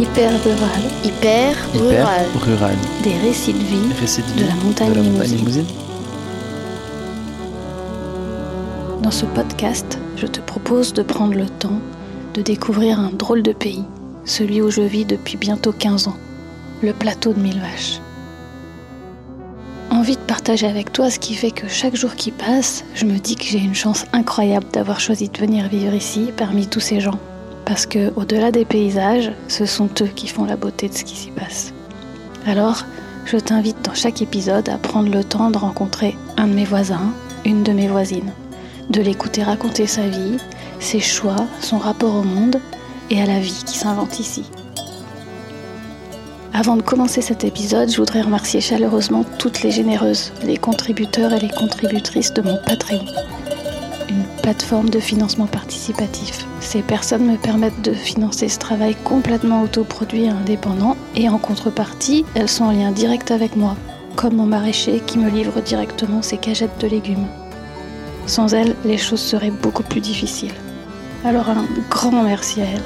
Hyper rural. Hyper, Hyper rural. rural. Des récits de vie de la montagne de la montagne limousine. limousine. Dans ce podcast, je te propose de prendre le temps de découvrir un drôle de pays, celui où je vis depuis bientôt 15 ans, le plateau de Mille Vaches. Envie de partager avec toi ce qui fait que chaque jour qui passe, je me dis que j'ai une chance incroyable d'avoir choisi de venir vivre ici parmi tous ces gens. Parce que, au-delà des paysages, ce sont eux qui font la beauté de ce qui s'y passe. Alors, je t'invite dans chaque épisode à prendre le temps de rencontrer un de mes voisins, une de mes voisines de l'écouter raconter sa vie, ses choix, son rapport au monde et à la vie qui s'invente ici. Avant de commencer cet épisode, je voudrais remercier chaleureusement toutes les généreuses, les contributeurs et les contributrices de mon Patreon, une plateforme de financement participatif. Ces personnes me permettent de financer ce travail complètement autoproduit et indépendant, et en contrepartie, elles sont en lien direct avec moi, comme mon maraîcher qui me livre directement ses cagettes de légumes. Sans elle, les choses seraient beaucoup plus difficiles. Alors un grand merci à elle.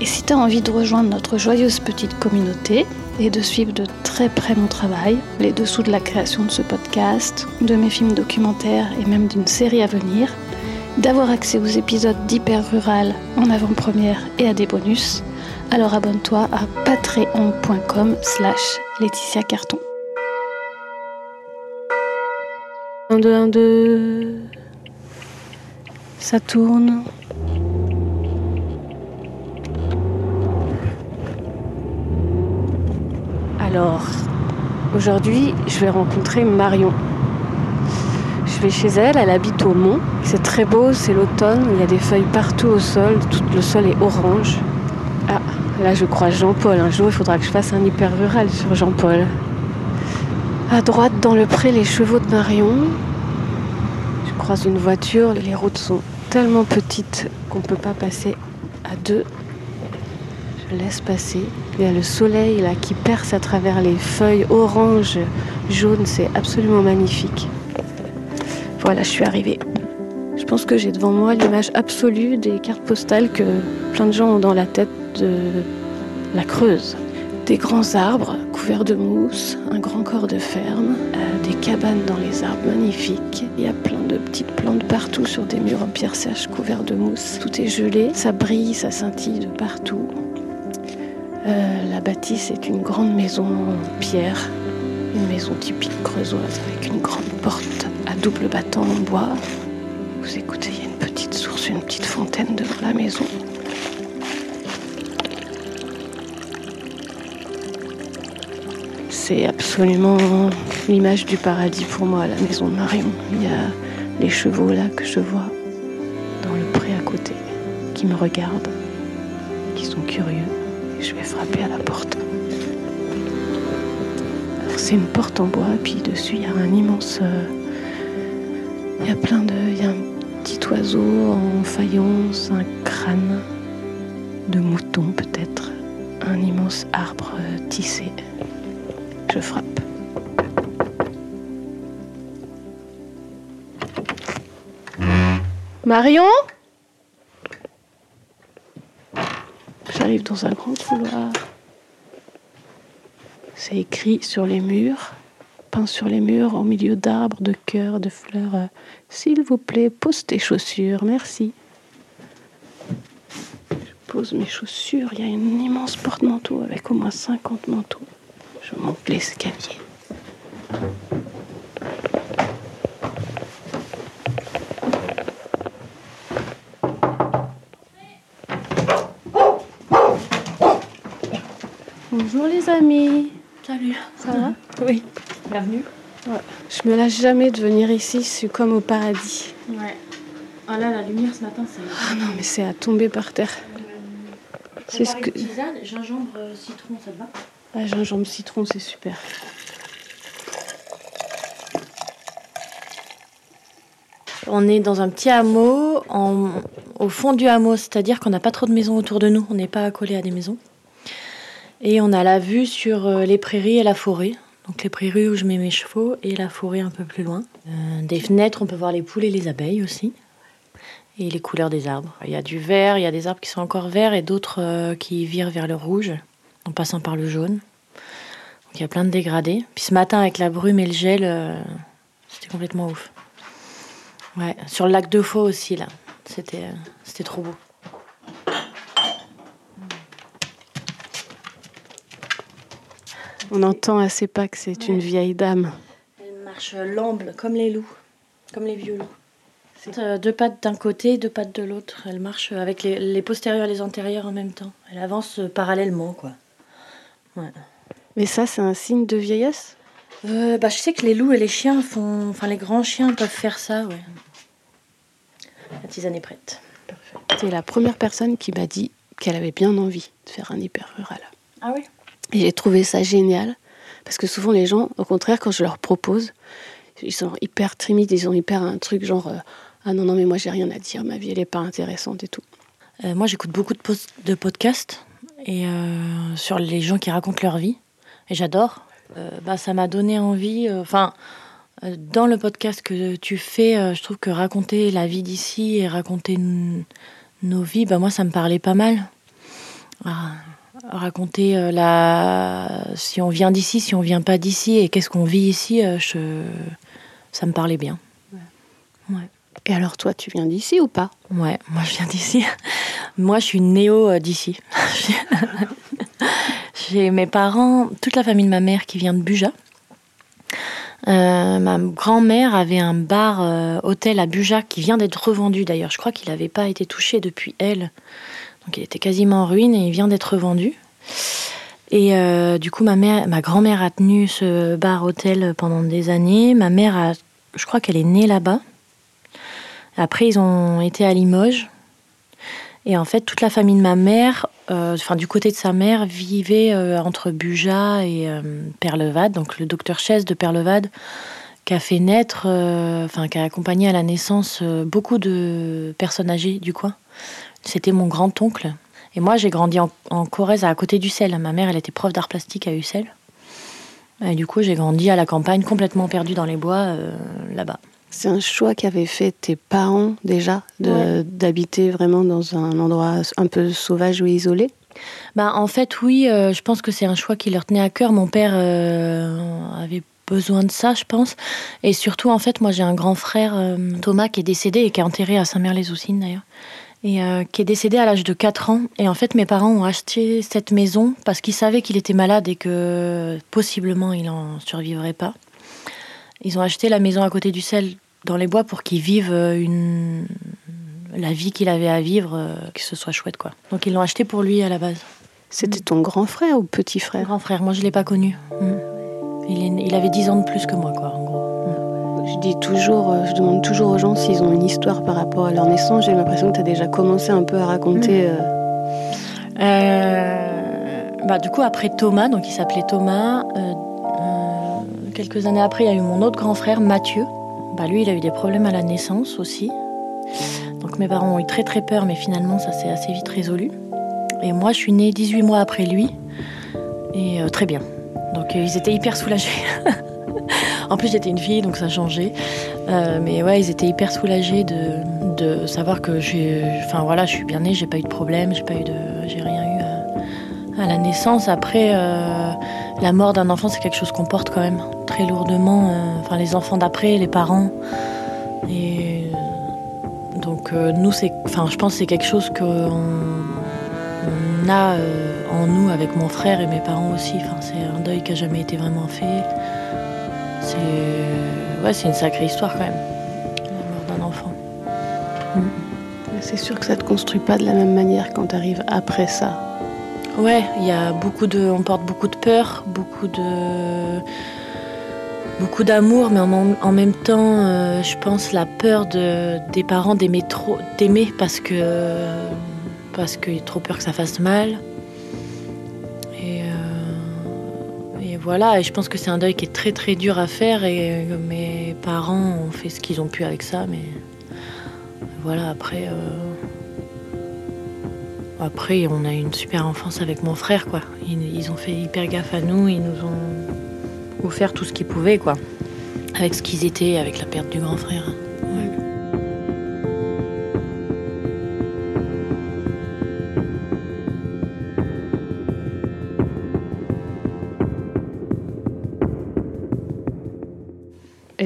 Et si tu as envie de rejoindre notre joyeuse petite communauté et de suivre de très près mon travail, les dessous de la création de ce podcast, de mes films documentaires et même d'une série à venir, d'avoir accès aux épisodes d'Hyper Rural en avant-première et à des bonus, alors abonne-toi à patreon.com slash Laetitia Carton. 1, 2, 1, 2. Ça tourne. Alors, aujourd'hui, je vais rencontrer Marion. Je vais chez elle, elle habite au Mont. C'est très beau, c'est l'automne, il y a des feuilles partout au sol, tout le sol est orange. Ah, là je crois Jean-Paul. Un jour, il faudra que je fasse un hyper rural sur Jean-Paul. À droite, dans le pré, les chevaux de Marion. Je croise une voiture, les routes sont tellement petites qu'on ne peut pas passer à deux. Laisse passer. Il y a le soleil qui perce à travers les feuilles orange, jaune, c'est absolument magnifique. Voilà, je suis arrivée. Je pense que j'ai devant moi l'image absolue des cartes postales que plein de gens ont dans la tête de la Creuse. Des grands arbres couverts de mousse, un grand corps de ferme, euh, des cabanes dans les arbres magnifiques. Il y a plein de petites plantes partout sur des murs en pierre sèche couverts de mousse. Tout est gelé, ça brille, ça scintille de partout. Euh, la bâtisse est une grande maison en pierre, une maison typique creusoise avec une grande porte à double battant en bois. Vous écoutez, il y a une petite source, une petite fontaine devant la maison. C'est absolument l'image du paradis pour moi, la maison de Marion. Il y a les chevaux là que je vois dans le pré à côté, qui me regardent, c'est une porte en bois, puis dessus il y a un immense. euh, il y a plein de. Il y a un petit oiseau en faïence, un crâne de mouton peut-être, un immense arbre tissé. Je frappe. Marion? J'arrive dans un grand couloir. C'est écrit sur les murs, peint sur les murs, au milieu d'arbres, de cœurs, de fleurs. S'il vous plaît, pose tes chaussures, merci. Je pose mes chaussures. Il y a une immense porte-manteau avec au moins 50 manteaux. Je monte l'escalier. Bonjour les amis. Salut. Ça va Oui. Bienvenue. Je me lâche jamais de venir ici, c'est comme au paradis. Ouais. Ah là, la lumière ce matin, c'est. Ah non, mais c'est à tomber par terre. C'est ce que. Tisane, gingembre, euh, citron, ça te va? Ah, gingembre citron, c'est super. On est dans un petit hameau, en- au fond du hameau, c'est-à-dire qu'on n'a pas trop de maisons autour de nous, on n'est pas accolé à des maisons. Et on a la vue sur euh, les prairies et la forêt. Donc les prairies où je mets mes chevaux et la forêt un peu plus loin. Euh, des fenêtres, on peut voir les poules et les abeilles aussi. et les couleurs des arbres. Il y a du vert, il y a des arbres qui sont encore verts et d'autres euh, qui virent vers le rouge en passant par le jaune. Donc il y a plein de dégradés. Puis ce matin avec la brume et le gel, c'était complètement ouf. Ouais, sur le lac de Faux aussi là, c'était c'était trop beau. On entend assez pas que c'est une vieille dame. Elle marche l'amble comme les loups, comme les vieux loups. Euh, deux pattes d'un côté, deux pattes de l'autre. Elle marche avec les, les postérieurs et les antérieurs en même temps. Elle avance euh, parallèlement, quoi. Ouais. Mais ça, c'est un signe de vieillesse? Euh, bah, je sais que les loups et les chiens font. Enfin, les grands chiens peuvent faire ça, ouais. La tisane est prête. C'est la première personne qui m'a dit qu'elle avait bien envie de faire un hyper rural. Ah oui J'ai trouvé ça génial. Parce que souvent, les gens, au contraire, quand je leur propose, ils sont hyper timides, ils ont hyper un truc genre euh, Ah non, non, mais moi, j'ai rien à dire, ma vie, elle est pas intéressante et tout. Euh, moi, j'écoute beaucoup de, podcasts et euh, sur les gens qui racontent leur vie. Et j'adore. Bah, ça m'a donné envie. Enfin, dans le podcast que tu fais, je trouve que raconter la vie d'ici et raconter nos vies, bah, moi, ça me parlait pas mal. Ah, raconter euh, la... si on vient d'ici, si on vient pas d'ici et qu'est-ce qu'on vit ici, euh, je... ça me parlait bien. Ouais. Et alors, toi, tu viens d'ici ou pas? Ouais, moi je viens d'ici. Moi je suis néo euh, d'ici. J'ai mes parents, toute la famille de ma mère qui vient de Buja. Euh, ma grand-mère avait un bar euh, hôtel à Buja qui vient d'être revendu d'ailleurs. Je crois qu'il n'avait pas été touché depuis elle. Donc il était quasiment en ruine et il vient d'être revendu. Et euh, du coup, ma, mère, ma grand-mère a tenu ce bar hôtel pendant des années. Ma mère, a, je crois qu'elle est née là-bas. Après, ils ont été à Limoges. Et en fait, toute la famille de ma mère, euh, enfin du côté de sa mère, vivait euh, entre Buja et Perlevade. Donc le docteur Chaise de Perlevade, qui a fait naître, enfin qui a accompagné à la naissance beaucoup de personnes âgées du coin. C'était mon grand-oncle. Et moi, j'ai grandi en, en Corrèze, à côté d'Ussel. Ma mère, elle était prof d'art plastique à Ussel. Et du coup, j'ai grandi à la campagne, complètement perdue dans les bois, euh, là-bas. C'est un choix qu'avaient fait tes parents déjà, Ouais. d'habiter vraiment dans un endroit un peu sauvage ou isolé? Bah, en fait, oui, euh, je pense que c'est un choix qui leur tenait à cœur. Mon père euh, avait besoin de ça, je pense. Et surtout, en fait, moi, j'ai un grand frère, Thomas, qui est décédé et qui est enterré à Saint-Mère-les-Oussines, d'ailleurs. Et euh, qui est décédé à l'âge de 4 ans. Et en fait, mes parents ont acheté cette maison parce qu'ils savaient qu'il était malade et que possiblement il n'en survivrait pas. Ils ont acheté la maison à côté du sel dans les bois pour qu'il vive euh, une... la vie qu'il avait à vivre, euh, que ce soit chouette, quoi. Donc ils l'ont acheté pour lui à la base. C'était ton grand frère ou petit frère? Grand frère, moi je l'ai pas connu. Mm. Il, est- il avait 10 ans de plus que moi, quoi. Je dis toujours, euh, je demande toujours aux gens s'ils ont une histoire par rapport à leur naissance. J'ai l'impression que tu as déjà commencé un peu à raconter. euh, Euh, bah, du coup, après Thomas, donc il s'appelait Thomas, euh, quelques années après, il y a eu mon autre grand frère, Mathieu. Bah, lui, il a eu des problèmes à la naissance aussi. Donc mes parents ont eu très très peur, mais finalement, ça s'est assez vite résolu. Et moi, je suis née 18 mois après lui, et très bien. Donc ils étaient hyper soulagés. en plus, j'étais une fille, donc ça changeait. Euh, mais ouais, ils étaient hyper soulagés de, savoir que j'ai, enfin voilà, je suis bien née, j'ai pas eu de problème, j'ai pas eu de, j'ai rien eu à, la naissance. Après, euh, la mort d'un enfant, c'est quelque chose qu'on porte quand même très lourdement. euh, Enfin, les enfants d'après, les parents. Et donc euh, nous, c'est, enfin, je pense que c'est quelque chose qu'on on a en nous avec mon frère et mes parents aussi. Enfin, c'est un deuil qui a jamais été vraiment fait. C'est, ouais, une sacrée histoire quand même. La mort d'un enfant. C'est sûr que ça te construit pas de la même manière quand tu arrives après ça. Ouais, il y a beaucoup de, on porte beaucoup de peur, beaucoup de, beaucoup d'amour, mais en, en même temps, euh, je pense la peur de, des parents d'aimer trop, d'aimer parce que, parce qu'il y a trop peur que ça fasse mal. Voilà, et je pense que c'est un deuil qui est très très dur à faire et euh, mes parents ont fait ce qu'ils ont pu avec ça, mais voilà, après. euh, après, on a eu une super enfance avec mon frère, quoi. Ils, ils ont fait hyper gaffe à nous, ils nous ont offert tout ce qu'ils pouvaient, quoi. Avec ce qu'ils étaient, avec la perte du grand frère.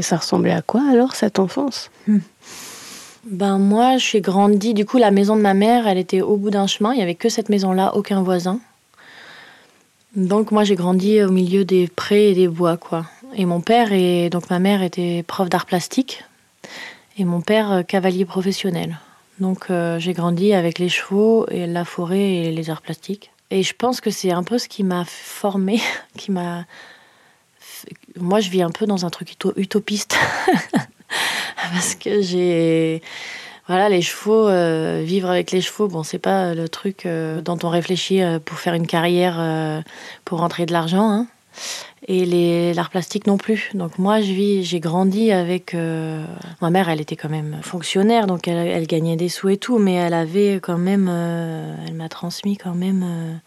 Et ça ressemblait à quoi alors cette enfance? Hmm. Ben moi, j'ai grandi. Du coup, la maison de ma mère, elle était au bout d'un chemin. Il y avait que cette maison-là, aucun voisin. Donc moi, j'ai grandi au milieu des prés et des bois, quoi. Et mon père et donc ma mère était prof d'art plastique et mon père euh, cavalier professionnel. Donc euh, j'ai grandi avec les chevaux et la forêt et les arts plastiques. Et je pense que c'est un peu ce qui m'a formé, qui m'a. Moi, je vis un peu dans un truc utopiste. Parce que j'ai voilà les chevaux euh, vivre avec les chevaux bon c'est pas le truc euh, dont on réfléchit euh, pour faire une carrière pour rentrer de l'argent hein. et l'art plastique non plus. Donc moi je vis j'ai grandi avec ma mère elle était quand même fonctionnaire donc elle, gagnait des sous et tout mais elle avait quand même elle m'a transmis quand même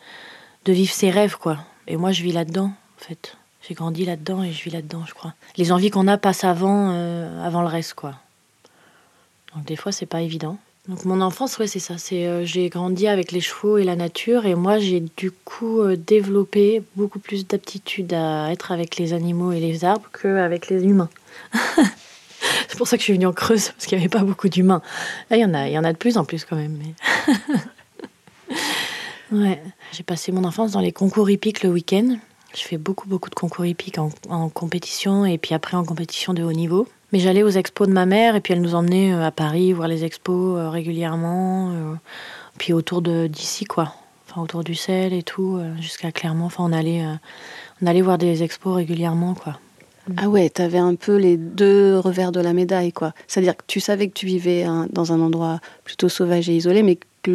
de vivre ses rêves quoi. Et moi je vis là dedans en fait j'ai grandi là-dedans et je vis là-dedans, je crois. Les envies qu'on a passent avant, euh, avant le reste, quoi. Donc des fois, c'est pas évident. Donc mon enfance, ouais, c'est ça. C'est euh, j'ai grandi avec les chevaux et la nature, et moi, j'ai du coup euh, développé beaucoup plus d'aptitude à être avec les animaux et les arbres qu'avec les humains. c'est pour ça que je suis venue en Creuse parce qu'il n'y avait pas beaucoup d'humains. Là, il y en a, il y en a de plus en plus quand même. Ouais, j'ai passé mon enfance dans les concours hippiques le week-end. Je fais beaucoup, beaucoup de concours hippiques en, compétition et puis après en compétition de haut niveau. Mais j'allais aux expos de ma mère et puis elle nous emmenait euh, à Paris voir les expos euh, régulièrement. Euh, puis autour d'ici, quoi. Enfin, autour du sel et tout, jusqu'à Clermont. Enfin, on allait, on allait voir des expos régulièrement, quoi. Ah ouais, t'avais un peu les deux revers de la médaille, quoi. C'est-à-dire que tu savais que tu vivais dans un endroit plutôt sauvage et isolé, mais que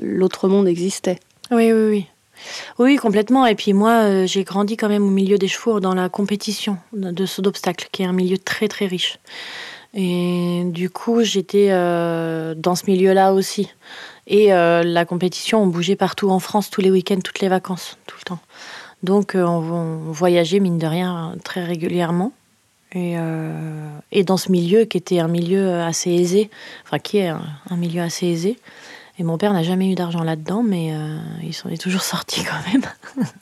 l'autre monde existait. Oui, oui, oui. Oui, complètement. Et puis moi, euh, j'ai grandi quand même au milieu des chevaux dans la compétition de saut d'obstacle, qui est un milieu très très riche. Et du coup, j'étais euh, dans ce milieu-là aussi. Et euh, la compétition, on bougeait partout en France, tous les week-ends, toutes les vacances, tout le temps. Donc on, voyageait, mine de rien, très régulièrement. Et, dans ce milieu qui était un milieu assez aisé, enfin qui est un milieu assez aisé, et mon père n'a jamais eu d'argent là-dedans, mais euh, il s'en est toujours sorti quand même.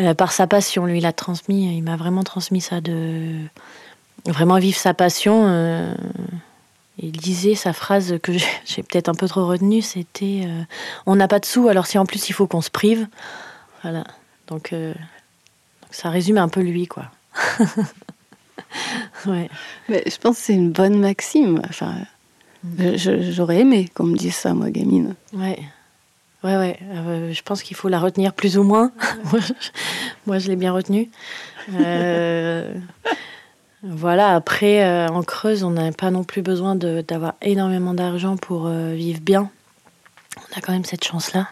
Euh, par sa passion, lui, il a transmis, il m'a vraiment transmis ça de vraiment vivre sa passion. Euh, il disait sa phrase que j'ai peut-être un peu trop retenue, c'était On n'a pas de sous, alors si en plus il faut qu'on se prive. Voilà. Donc, donc ça résume un peu lui, quoi. ouais. Mais je pense que c'est une bonne maxime. Enfin, j'aurais aimé qu'on me dise ça, moi, gamine. Ouais. Ouais, ouais. Euh, je pense qu'il faut la retenir plus ou moins. moi, je l'ai bien retenue. Euh, voilà, après, en Creuse, on n'a pas non plus besoin d'avoir énormément d'argent pour vivre bien. On a quand même cette chance-là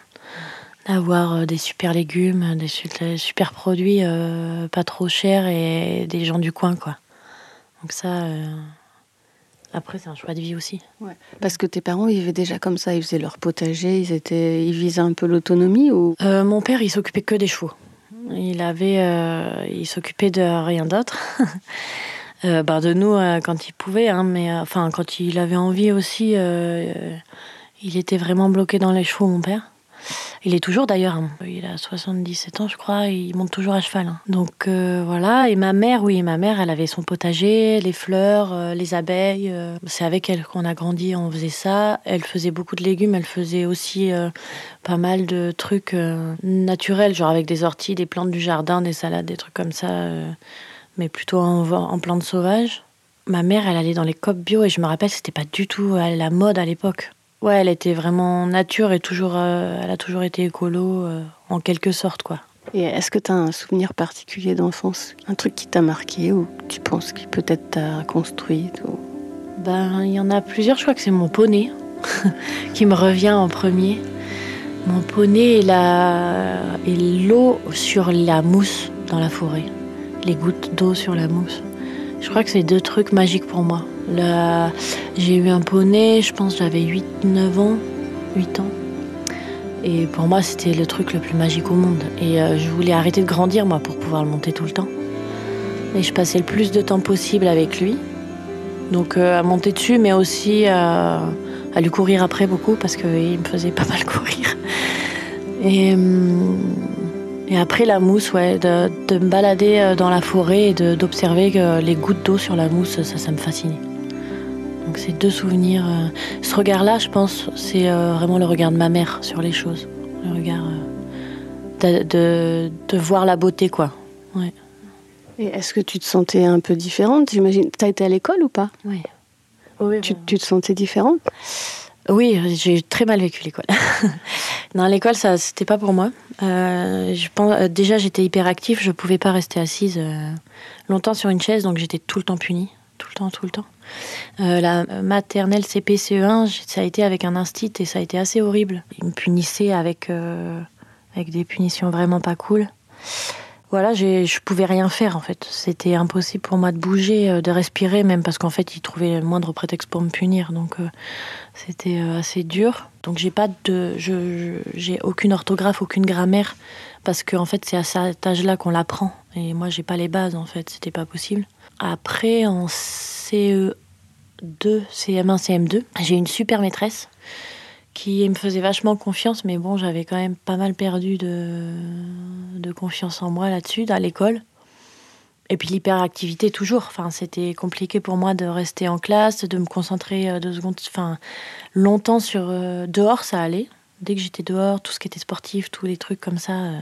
d'avoir des super légumes, des super produits pas trop chers et des gens du coin, quoi. Donc ça, après, c'est un choix de vie aussi. Parce que tes parents vivaient déjà comme ça, ils faisaient leur potager, ils, étaient, ils visaient un peu l'autonomie ou... Euh, mon père, il s'occupait que des chevaux. Il avait, euh, il s'occupait de rien d'autre. euh, bah, de nous quand il pouvait, hein, mais enfin quand il avait envie aussi, il était vraiment bloqué dans les chevaux, mon père. Il est toujours d'ailleurs, hein. il a 77 ans je crois, il monte toujours à cheval. Hein. Donc euh, voilà, et ma mère, oui, ma mère, elle avait son potager, les fleurs, euh, les abeilles. Euh. c'est avec elle qu'on a grandi, on faisait ça. Elle faisait beaucoup de légumes, elle faisait aussi pas mal de trucs naturels, genre avec des orties, des plantes du jardin, des salades, des trucs comme ça, mais plutôt en, plantes sauvages. Ma mère, elle allait dans les copes bio et je me rappelle, c'était pas du tout à la mode à l'époque. Ouais, elle était vraiment nature et toujours, euh, elle a toujours été écolo, euh, en quelque sorte, quoi. Et est-ce que tu as un souvenir particulier d'enfance? Un truc qui t'a marqué ou tu penses qu'il peut-être t'a construit Ben, il y en a plusieurs. Je crois que c'est mon poney qui me revient en premier. Mon poney et l'eau sur la mousse dans la forêt. Les gouttes d'eau sur la mousse. Je crois que c'est deux trucs magiques pour moi. J'ai eu un poney, je pense j'avais 8-9 ans, 8 ans. Et pour moi, c'était le truc le plus magique au monde. Et euh, je voulais arrêter de grandir, moi, pour pouvoir le monter tout le temps. Et je passais le plus de temps possible avec lui. Donc euh, à monter dessus, mais aussi à lui courir après beaucoup, parce qu'il me faisait pas mal courir. Et hum, Et après la mousse, ouais, de, me balader dans la forêt et d'observer les gouttes d'eau sur la mousse, ça, ça me fascinait. Donc c'est deux souvenirs. Ce regard-là, je pense, c'est vraiment le regard de ma mère sur les choses. Le regard de, de, voir la beauté, quoi. Ouais. Et est-ce que tu te sentais un peu différente? J'imagine. T'as été à l'école ou pas? Oui. oui tu, tu, te sentais différente? Oui, j'ai très mal vécu l'école. non, l'école, ça, c'était pas pour moi. Euh, je pense, euh, déjà, j'étais hyperactive. Je pouvais pas rester assise euh, longtemps sur une chaise, donc j'étais tout le temps punie, tout le temps, tout le temps. la maternelle CPCE1, ça a été avec un instit et ça a été assez horrible. Ils me punissaient avec avec des punitions vraiment pas cool. Voilà, je pouvais rien faire en fait. C'était impossible pour moi de bouger, euh, de respirer, même parce qu'en fait, ils trouvaient le moindre prétexte pour me punir. Donc euh, c'était euh, assez dur. Donc j'ai pas de, j'ai aucune orthographe, aucune grammaire, parce qu'en en fait c'est à cet âge-là qu'on l'apprend. Et moi j'ai pas les bases en fait, c'était pas possible. Après en CE2, CM1, CM2, j'ai une super maîtresse qui me faisait vachement confiance, mais bon, j'avais quand même pas mal perdu de, confiance en moi là-dessus, à l'école. Et puis l'hyperactivité toujours. Enfin, c'était compliqué pour moi de rester en classe, de me concentrer euh, deux secondes, enfin longtemps sur euh, dehors, ça allait. Dès que j'étais dehors, tout ce qui était sportif, tous les trucs comme ça, euh,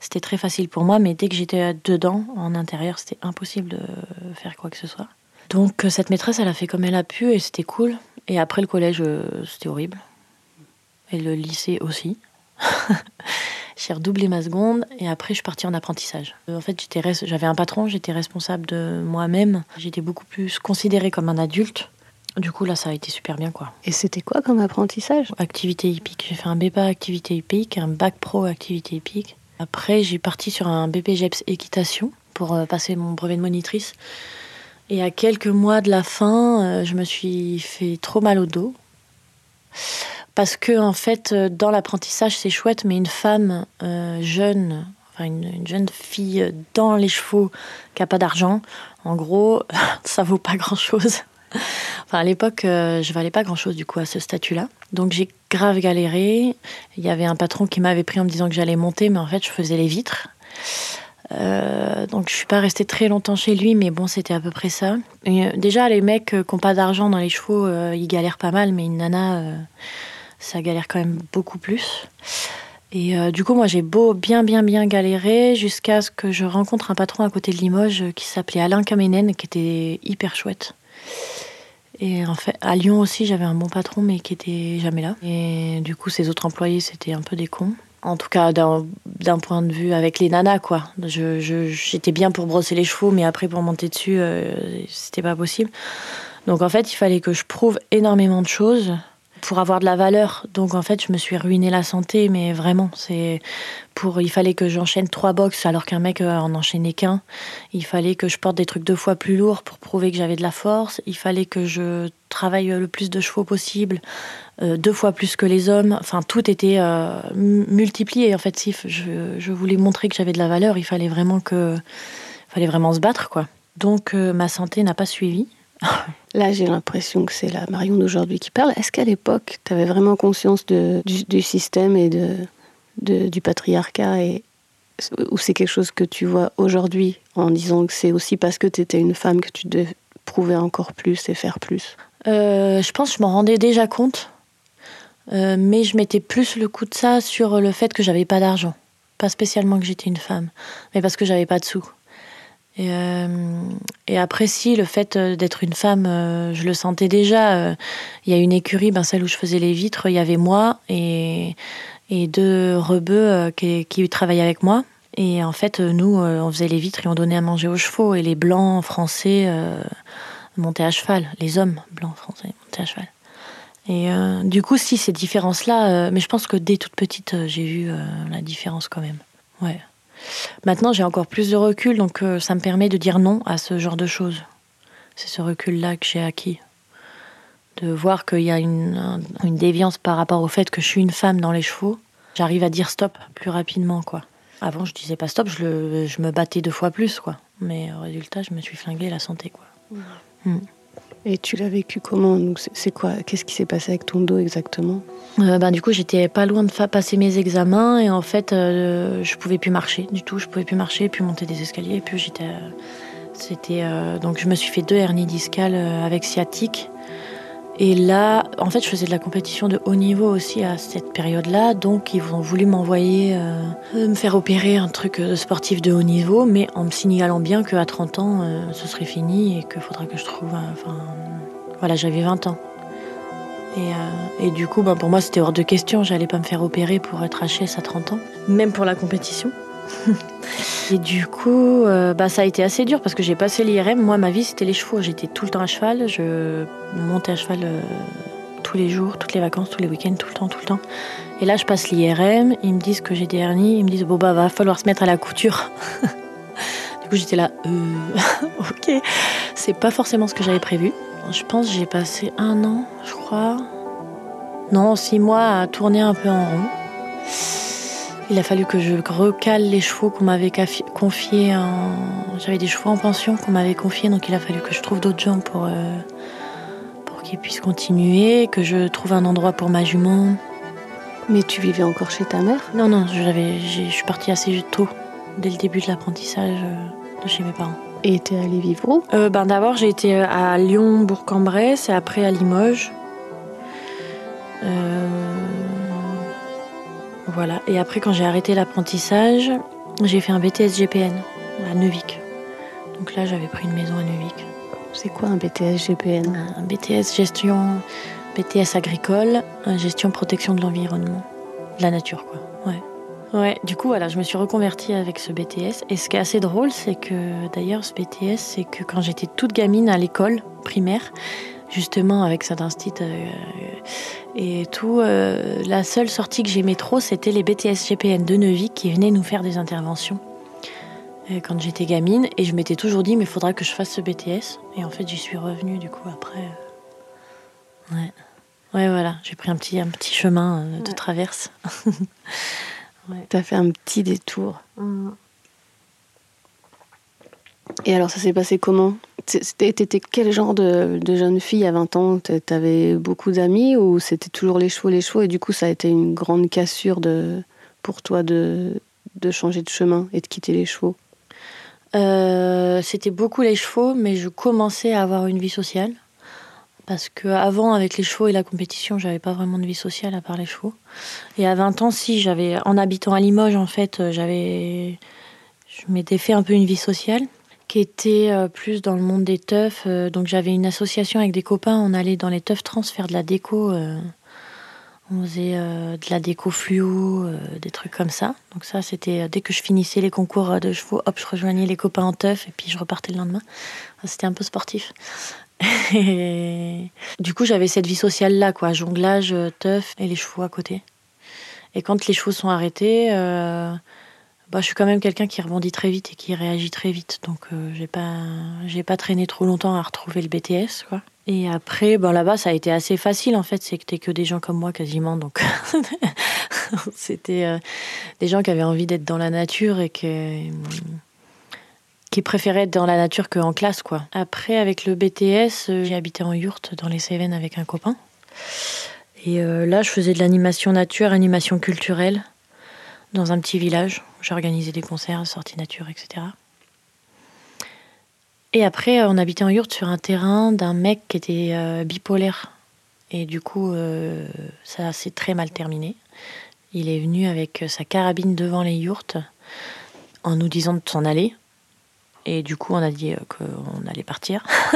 c'était très facile pour moi. Mais dès que j'étais dedans, en intérieur, c'était impossible de faire quoi que ce soit. Donc cette maîtresse, elle a fait comme elle a pu et c'était cool. Et après le collège, euh, c'était horrible. Et le lycée aussi. j'ai redoublé ma seconde et après je suis partie en apprentissage. Euh, en fait, j'avais un patron, j'étais responsable de moi-même. J'étais beaucoup plus considérée comme un adulte. Du coup, là, ça a été super bien, quoi. Et c'était quoi comme apprentissage? Activité hippique. J'ai fait un BEPA activité hippique, un bac pro activité hippique. Après, j'ai parti sur un BPGEPS équitation pour euh, passer mon brevet de monitrice. Et à quelques mois de la fin, euh, je me suis fait trop mal au dos. Parce que, en fait, euh, dans l'apprentissage, c'est chouette, mais une femme euh, jeune, enfin une, jeune fille dans les chevaux qui n'a pas d'argent, en gros, ça vaut pas grand chose. Enfin, à l'époque, je valais pas grand chose du coup à ce statut-là. Donc j'ai grave galéré. Il y avait un patron qui m'avait pris en me disant que j'allais monter, mais en fait, je faisais les vitres. Euh, donc je suis pas restée très longtemps chez lui, mais bon, c'était à peu près ça. Euh, déjà, les mecs euh, qui n'ont pas d'argent dans les chevaux, ils galèrent pas mal, mais une nana, ça galère quand même beaucoup plus. Et du coup, moi, j'ai beau bien, bien, bien galérer jusqu'à ce que je rencontre un patron à côté de Limoges qui s'appelait Alain Kamenen, qui était hyper chouette. Et en fait, à Lyon aussi, j'avais un bon patron, mais qui était jamais là. Et du coup, ses autres employés, c'était un peu des cons. En tout cas, d'un point de vue avec les nanas, quoi. J'étais bien pour brosser les chevaux, mais après, pour monter dessus, euh, c'était pas possible. Donc, en fait, il fallait que je prouve énormément de choses pour avoir de la valeur. Donc, en fait, je me suis ruiné la santé, mais vraiment, c'est pour. Il fallait que j'enchaîne trois box alors qu'un mec euh, en enchaînait qu'un. Il fallait que je porte des trucs deux fois plus lourds pour prouver que j'avais de la force. Il fallait que je travaille le plus de chevaux possible euh, deux fois plus que les hommes. Enfin, tout était euh, multiplié. En fait, si je, voulais montrer que j'avais de la valeur, il fallait vraiment que, fallait vraiment se battre, quoi. Donc, euh, ma santé n'a pas suivi. Là, j'ai l'impression que c'est la Marion d'aujourd'hui qui parle. Est-ce qu'à l'époque, tu avais vraiment conscience du, système et de, du patriarcat ou c'est quelque chose que tu vois aujourd'hui en disant que c'est aussi parce que tu étais une femme que tu devais prouver encore plus et faire plus? Je pense que je m'en rendais déjà compte euh, mais je mettais plus le coup de ça sur le fait que j'avais pas d'argent. Pas spécialement que j'étais une femme, mais parce que j'avais pas de sous. Et, euh, et, après, si, le fait euh, d'être une femme, je le sentais déjà. Il y a une écurie, ben, celle où je faisais les vitres, il y avait moi et, et deux rebeux qui, qui travaillaient avec moi. Et en fait, nous, on faisait les vitres et on donnait à manger aux chevaux. Et les blancs français montaient à cheval. Les hommes blancs français montaient à cheval. Et euh, du coup, si ces différences-là, euh, mais je pense que dès toute petite, euh, j'ai vu la différence quand même. Ouais. Maintenant, j'ai encore plus de recul, donc ça me permet de dire non à ce genre de choses. C'est ce recul-là que j'ai acquis. De voir qu'il y a une, une, déviance par rapport au fait que je suis une femme dans les chevaux. J'arrive à dire stop plus rapidement, quoi. Avant, je disais pas stop, je, le, je me battais deux fois plus, quoi. Mais au résultat, je me suis flingué la santé, quoi. Mmh. Et tu l'as vécu comment C'est quoi Qu'est-ce qui s'est passé avec ton dos exactement euh, ben, Du coup, j'étais pas loin de passer mes examens et en fait, euh, je pouvais plus marcher du tout. Je pouvais plus marcher, puis monter des escaliers. Puis j'étais. C'était donc je me suis fait deux hernies discales avec sciatique. Et là, en fait, je faisais de la compétition de haut niveau aussi à cette période-là, donc ils ont voulu m'envoyer euh, me faire opérer un truc de sportif de haut niveau, mais en me signalant bien qu'à 30 ans, euh, ce serait fini et qu'il faudra que je trouve. Enfin, voilà, j'avais 20 ans. Et, euh, du coup, bah, pour moi, c'était hors de question. J'allais pas me faire opérer pour être HS à 30 ans, même pour la compétition. Et du coup, euh, bah, ça a été assez dur parce que j'ai passé l'IRM. Moi, ma vie, c'était les chevaux. J'étais tout le temps à cheval. Je montais à cheval euh, tous les jours, toutes les vacances, tous les week-ends, tout le temps, tout le temps. Et là, je passe l'IRM. Ils me disent que j'ai des hernies. Ils me disent, bon, bah, va falloir se mettre à la couture. du coup, j'étais là, euh, ok. C'est pas forcément ce que j'avais prévu. Je pense que j'ai passé un an, je crois. Non, six mois à tourner un peu en rond. Il a fallu que je recale les chevaux qu'on m'avait confiés. En... J'avais des chevaux en pension qu'on m'avait confiés, donc il a fallu que je trouve d'autres gens pour, euh, pour qu'ils puissent continuer, que je trouve un endroit pour ma jument. Mais tu vivais encore chez ta mère? Non, non, je, je suis partie assez tôt, dès le début de l'apprentissage euh, de chez mes parents. Et tu es allée vivre où? Euh, ben, D'abord, j'ai été à Lyon, Bourg-en-Bresse, et après à Limoges. Euh, voilà. Et après, quand j'ai arrêté l'apprentissage, j'ai fait un BTS GPN à Neuvik. Donc là, j'avais pris une maison à Neuvik. C'est quoi un BTS GPN Un BTS gestion, BTS agricole, gestion protection de l'environnement, de la nature, quoi. Ouais. Ouais, du coup, voilà, je me suis reconvertie avec ce BTS. Et ce qui est assez drôle, c'est que d'ailleurs, ce BTS, c'est que quand j'étais toute gamine à l'école primaire, justement avec cet instit euh, et tout. Euh, la seule sortie que j'aimais trop, c'était les BTS GPN de Neuvy qui venaient nous faire des interventions euh, quand j'étais gamine. Et je m'étais toujours dit, mais il faudra que je fasse ce BTS. Et en fait, j'y suis revenue du coup après. Ouais. Ouais, voilà, j'ai pris un petit, un petit chemin de traverse. ouais. T'as fait un petit détour. Mmh. Et alors, ça s'est passé comment? T'étais quel genre de, jeune fille à 20 ans? T'avais beaucoup d'amis ou c'était toujours les chevaux, les chevaux? Et du coup, ça a été une grande cassure pour toi de, changer de chemin et de quitter les chevaux? Euh, C'était beaucoup les chevaux, mais je commençais à avoir une vie sociale. Parce qu'avant, avec les chevaux et la compétition, j'avais pas vraiment de vie sociale à part les chevaux. Et à 20 ans, si, j'avais, en habitant à Limoges, en fait, j'avais, je m'étais fait un peu une vie sociale qui était euh, plus dans le monde des teufs. Euh, donc j'avais une association avec des copains, on allait dans les teufs trans faire de la déco. Euh, on faisait de la déco fluo, des trucs comme ça. Donc ça, c'était dès que je finissais les concours de chevaux, hop, je rejoignais les copains en teuf et puis je repartais le lendemain. C'était un peu sportif. du coup, j'avais cette vie sociale là, quoi, jonglage, teuf et les chevaux à côté. Et quand les chevaux sont arrêtés, bah, je suis quand même quelqu'un qui rebondit très vite et qui réagit très vite. Donc, euh, j'ai pas, j'ai pas traîné trop longtemps à retrouver le BTS, quoi. Et après, bah, là-bas, ça a été assez facile, en fait. C'était que des gens comme moi, quasiment. Donc, c'était euh, des gens qui avaient envie d'être dans la nature et qui, préféraient être dans la nature qu'en classe, quoi. Après, avec le BTS, euh, j'ai habité en yourte dans les Cévennes avec un copain. Et là, je faisais de l'animation nature, animation culturelle dans un petit village. J'ai organisé des concerts, sorties nature, etc. Et après, on habitait en yurte sur un terrain d'un mec qui était euh, bipolaire. Et du coup, euh, ça s'est très mal terminé. Il est venu avec sa carabine devant les yurtes en nous disant de s'en aller. Et du coup, on a dit euh, qu'on allait partir.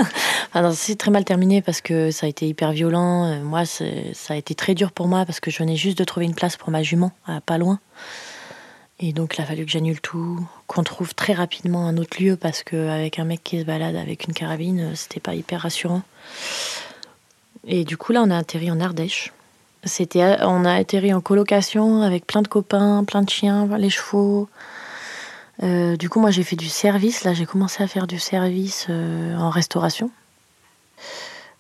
enfin, c'est très mal terminé parce que ça a été hyper violent. Moi, ça a été très dur pour moi parce que je venais juste de trouver une place pour ma jument, pas loin. Et donc, il a fallu que j'annule tout, qu'on trouve très rapidement un autre lieu parce qu'avec un mec qui se balade avec une carabine, euh, c'était pas hyper rassurant. Et du coup, là, on a atterri en Ardèche. C'était, euh, on a atterri en colocation avec plein de copains, plein de chiens, les chevaux. Euh, du coup, moi, j'ai fait du service. Là, j'ai commencé à faire du service en restauration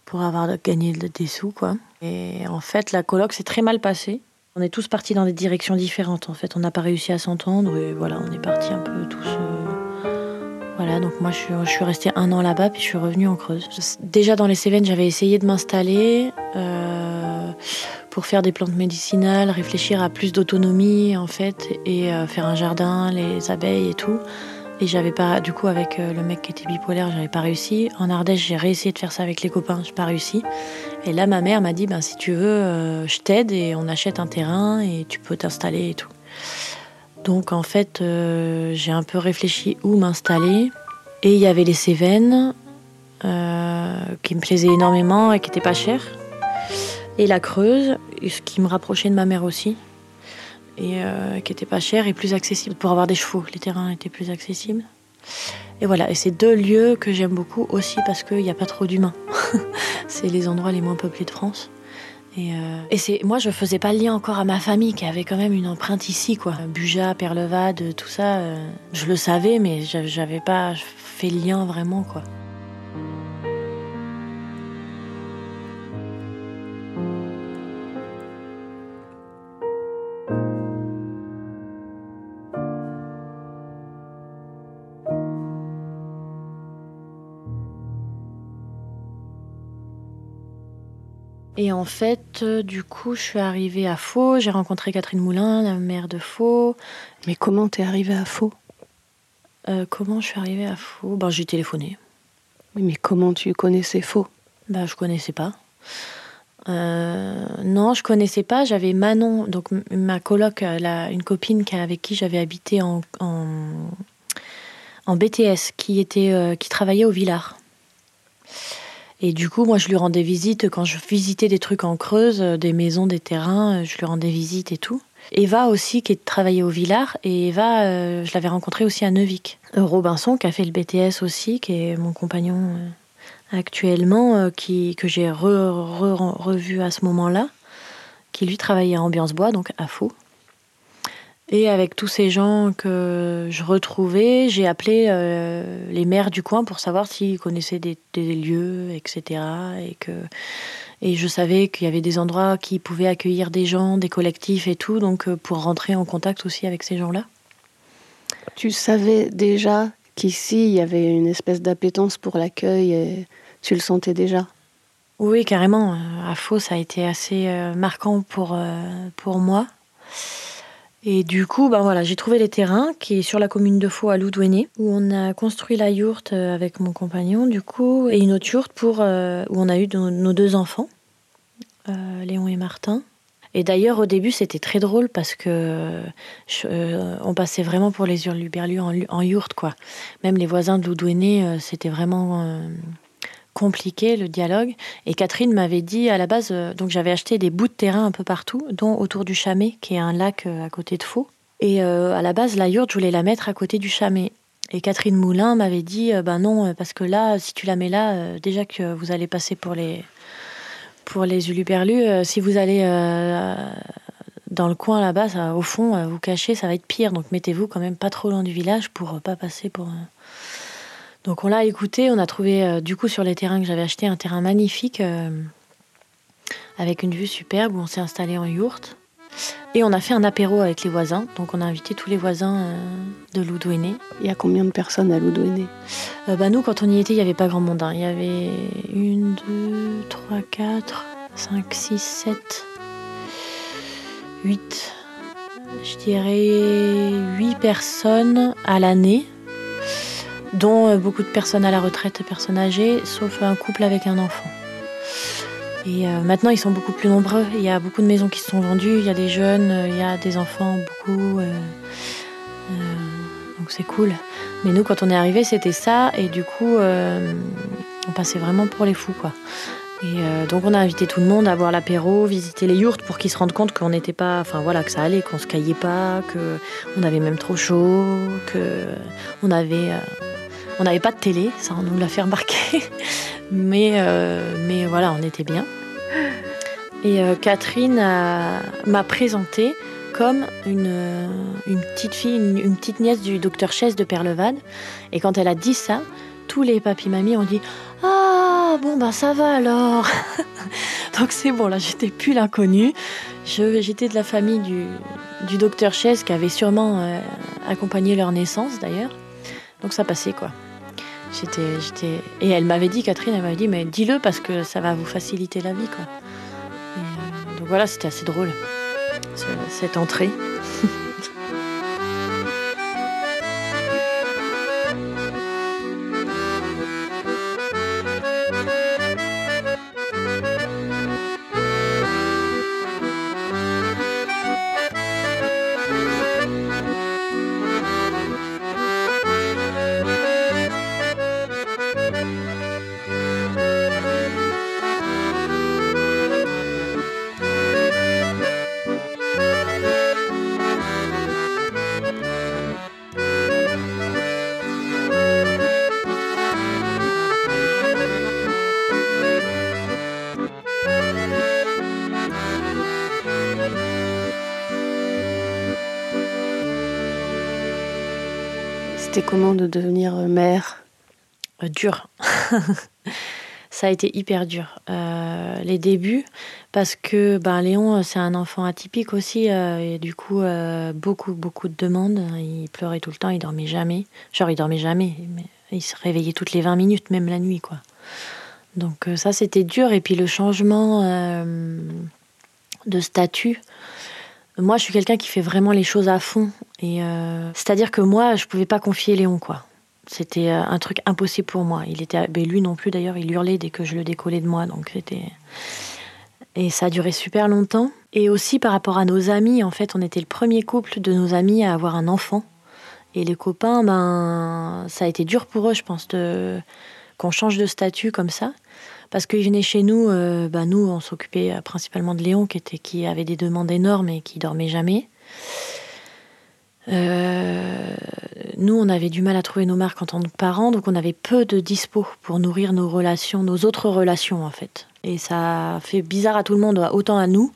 pour avoir gagné des sous, quoi. Et en fait, la coloc s'est très mal passée. On est tous partis dans des directions différentes en fait. On n'a pas réussi à s'entendre et voilà, on est partis un peu tous. Euh, Voilà, donc moi je suis, je restée un an là-bas, puis je suis revenue en Creuse. Déjà dans les Cévennes, j'avais essayé de m'installer euh, pour faire des plantes médicinales, réfléchir à plus d'autonomie en fait, et euh, faire un jardin, les abeilles et tout. Et j'avais pas, du coup, avec le mec qui était bipolaire, j'avais pas réussi. En Ardèche, j'ai réessayé de faire ça avec les copains, j'ai pas réussi. Et là, ma mère m'a dit, ben, si tu veux, je t'aide et on achète un terrain et tu peux t'installer et tout. Donc en fait, euh, j'ai un peu réfléchi où m'installer. Et il y avait les Cévennes, euh, qui me plaisaient énormément et qui n'étaient pas chères. Et la Creuse, ce qui me rapprochait de ma mère aussi. Et euh, qui n'était pas cher et plus accessible pour avoir des chevaux. Les terrains étaient plus accessibles. Et voilà, et c'est deux lieux que j'aime beaucoup aussi parce qu'il n'y a pas trop d'humains. c'est les endroits les moins peuplés de France. Euh, et, c'est moi, je faisais pas le lien encore à ma famille qui avait quand même une empreinte ici, quoi. Buja, Perlevade, tout ça, euh, je le savais, mais j'avais pas fait le lien vraiment, quoi. Et en fait, euh, du coup, je suis arrivée à Faux. J'ai rencontré Catherine Moulin, la mère de Faux. Mais comment t'es arrivée à Faux? Euh, Comment je suis arrivée à Faux? Ben, J'ai téléphoné. Oui, mais comment tu connaissais Faux? Ben, Je connaissais pas. Euh, non, je connaissais pas. J'avais Manon, donc ma coloc, une copine avec qui j'avais habité en, en, BTS, qui, était, qui travaillait au Villard. Et du coup, moi, je lui rendais visite quand je visitais des trucs en Creuse, euh, des maisons, des terrains, euh, je lui rendais visite et tout. Eva aussi, qui travaillait au Villard, et Eva, euh, je l'avais rencontrée aussi à Neuvik. Robinson, qui a fait le BTS aussi, qui est mon compagnon actuellement, qui, que j'ai revu à ce moment-là, qui lui travaillait à Ambiance Bois, donc à Faux. Et avec tous ces gens que je retrouvais, j'ai appelé euh, les maires du coin pour savoir s'ils connaissaient des, lieux, etc. Et, que, et je savais qu'il y avait des endroits qui pouvaient accueillir des gens, des collectifs et tout, donc euh, pour rentrer en contact aussi avec ces gens-là. Tu savais déjà qu'ici, il y avait une espèce d'appétence pour l'accueil et tu le sentais déjà? Oui, carrément. À Faux, ça a été assez euh, marquant pour, pour moi. Et du coup, ben voilà, j'ai trouvé les terrains qui est sur la commune de Faux à Loudouéné, où on a construit la yourte euh, avec mon compagnon, du coup, et une autre yourte pour, euh, où on a eu nos deux enfants, euh, Léon et Martin. Et d'ailleurs, au début, c'était très drôle parce que on passait vraiment pour les hurluberlus en, en yourte, quoi. Même les voisins de Loudouéné, c'était vraiment compliqué le dialogue. Et Catherine m'avait dit à la base, euh, donc j'avais acheté des bouts de terrain un peu partout, dont autour du Chamet, qui est un lac euh, à côté de Faux. Et euh, à la base, la yourte, je voulais la mettre à côté du Chamet. Et Catherine Moulin m'avait dit, ben non, parce que là, si tu la mets là, déjà que vous allez passer pour les pour les uluberlus, si vous allez dans le coin là-bas, au fond, vous cacher, ça va être pire. Donc mettez-vous quand même pas trop loin du village pour pas passer pour donc on l'a écouté, on a trouvé euh, du coup sur les terrains que j'avais acheté un terrain magnifique euh, avec une vue superbe où on s'est installé en yourte. Et on a fait un apéro avec les voisins. Donc on a invité tous les voisins euh, de Loudouéné. Il y a combien de personnes à Loudouéné bah Nous, quand on y était, il n'y avait pas grand monde. Hein. Il y avait une, deux, trois, quatre, cinq, six, sept, huit. Je dirais huit personnes à l'année dont euh, beaucoup de personnes à la retraite, personnes âgées, sauf un couple avec un enfant. Et euh, maintenant, ils sont beaucoup plus nombreux. Il y a beaucoup de maisons qui se sont vendues. Il y a des jeunes, euh, il y a des enfants, beaucoup. donc c'est cool. Mais nous, quand on est arrivé, c'était ça. Et du coup, on passait vraiment pour les fous, quoi. Et donc on a invité tout le monde à boire l'apéro, visiter les yourtes pour qu'ils se rendent compte qu'on n'était pas, enfin voilà, que ça allait, qu'on se caillait pas, que on avait même trop chaud, que on avait on n'avait pas de télé, ça on nous l'a fait remarquer. mais, euh, mais voilà, on était bien. Et euh, Catherine m'a présenté comme une, une petite fille, une, petite nièce du docteur Chesse de Perlevade. Et quand elle a dit ça, tous les papis-mamies ont dit Ah, bon, ben ça va alors. Donc c'est bon, là, j'étais plus l'inconnu. J'étais de la famille du, docteur Chesse qui avait sûrement euh, accompagné leur naissance d'ailleurs. Donc ça passait quoi. J'étais, j'étais... Et elle m'avait dit, Catherine, elle m'avait dit, mais dis-le parce que ça va vous faciliter la vie. Quoi. Euh, donc voilà, c'était assez drôle, cette entrée. De devenir euh, mère euh, Dur. ça a été hyper dur. Euh, les débuts, parce que ben, Léon, c'est un enfant atypique aussi, et du coup, beaucoup, beaucoup de demandes. Il pleurait tout le temps, il dormait jamais. Genre, il dormait jamais, mais il se réveillait toutes les 20 minutes, même la nuit, quoi. Donc, ça, c'était dur. Et puis, le changement de statut, moi, je suis quelqu'un qui fait vraiment les choses à fond. Et euh, c'est-à-dire que moi, je pouvais pas confier Léon, quoi. C'était euh, un truc impossible pour moi. Il était, ben, lui non plus d'ailleurs, il hurlait dès que je le décollais de moi, donc c'était. Et ça a duré super longtemps. Et aussi par rapport à nos amis, en fait, on était le premier couple de nos amis à avoir un enfant. Et les copains, ben, ça a été dur pour eux, je pense, qu'on change de statut comme ça parce qu'ils venaient chez nous, euh, bah, nous, on s'occupait euh, principalement de Léon, qui, était, qui avait des demandes énormes et qui dormait jamais. Euh, nous, on avait du mal à trouver nos marques en tant que parents, donc on avait peu de dispo pour nourrir nos relations, nos autres relations en fait. Et ça fait bizarre à tout le monde, autant à nous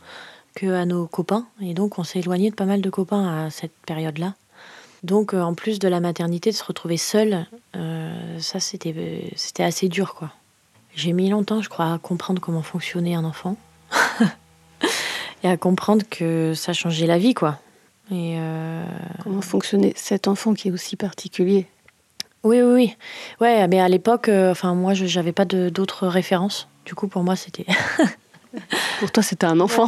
que à nos copains. Et donc on s'est éloigné de pas mal de copains à cette période-là. Donc en plus de la maternité, de se retrouver seul, ça c'était c'était assez dur quoi. J'ai mis longtemps, je crois, à comprendre comment fonctionnait un enfant. et à comprendre que ça changeait la vie, quoi. Et euh, Comment fonctionnait cet enfant qui est aussi particulier? Oui, oui, oui. Ouais, mais à l'époque, euh, enfin, moi, je n'avais pas d'autres références. Du coup, pour moi, c'était. pour toi, c'était un enfant.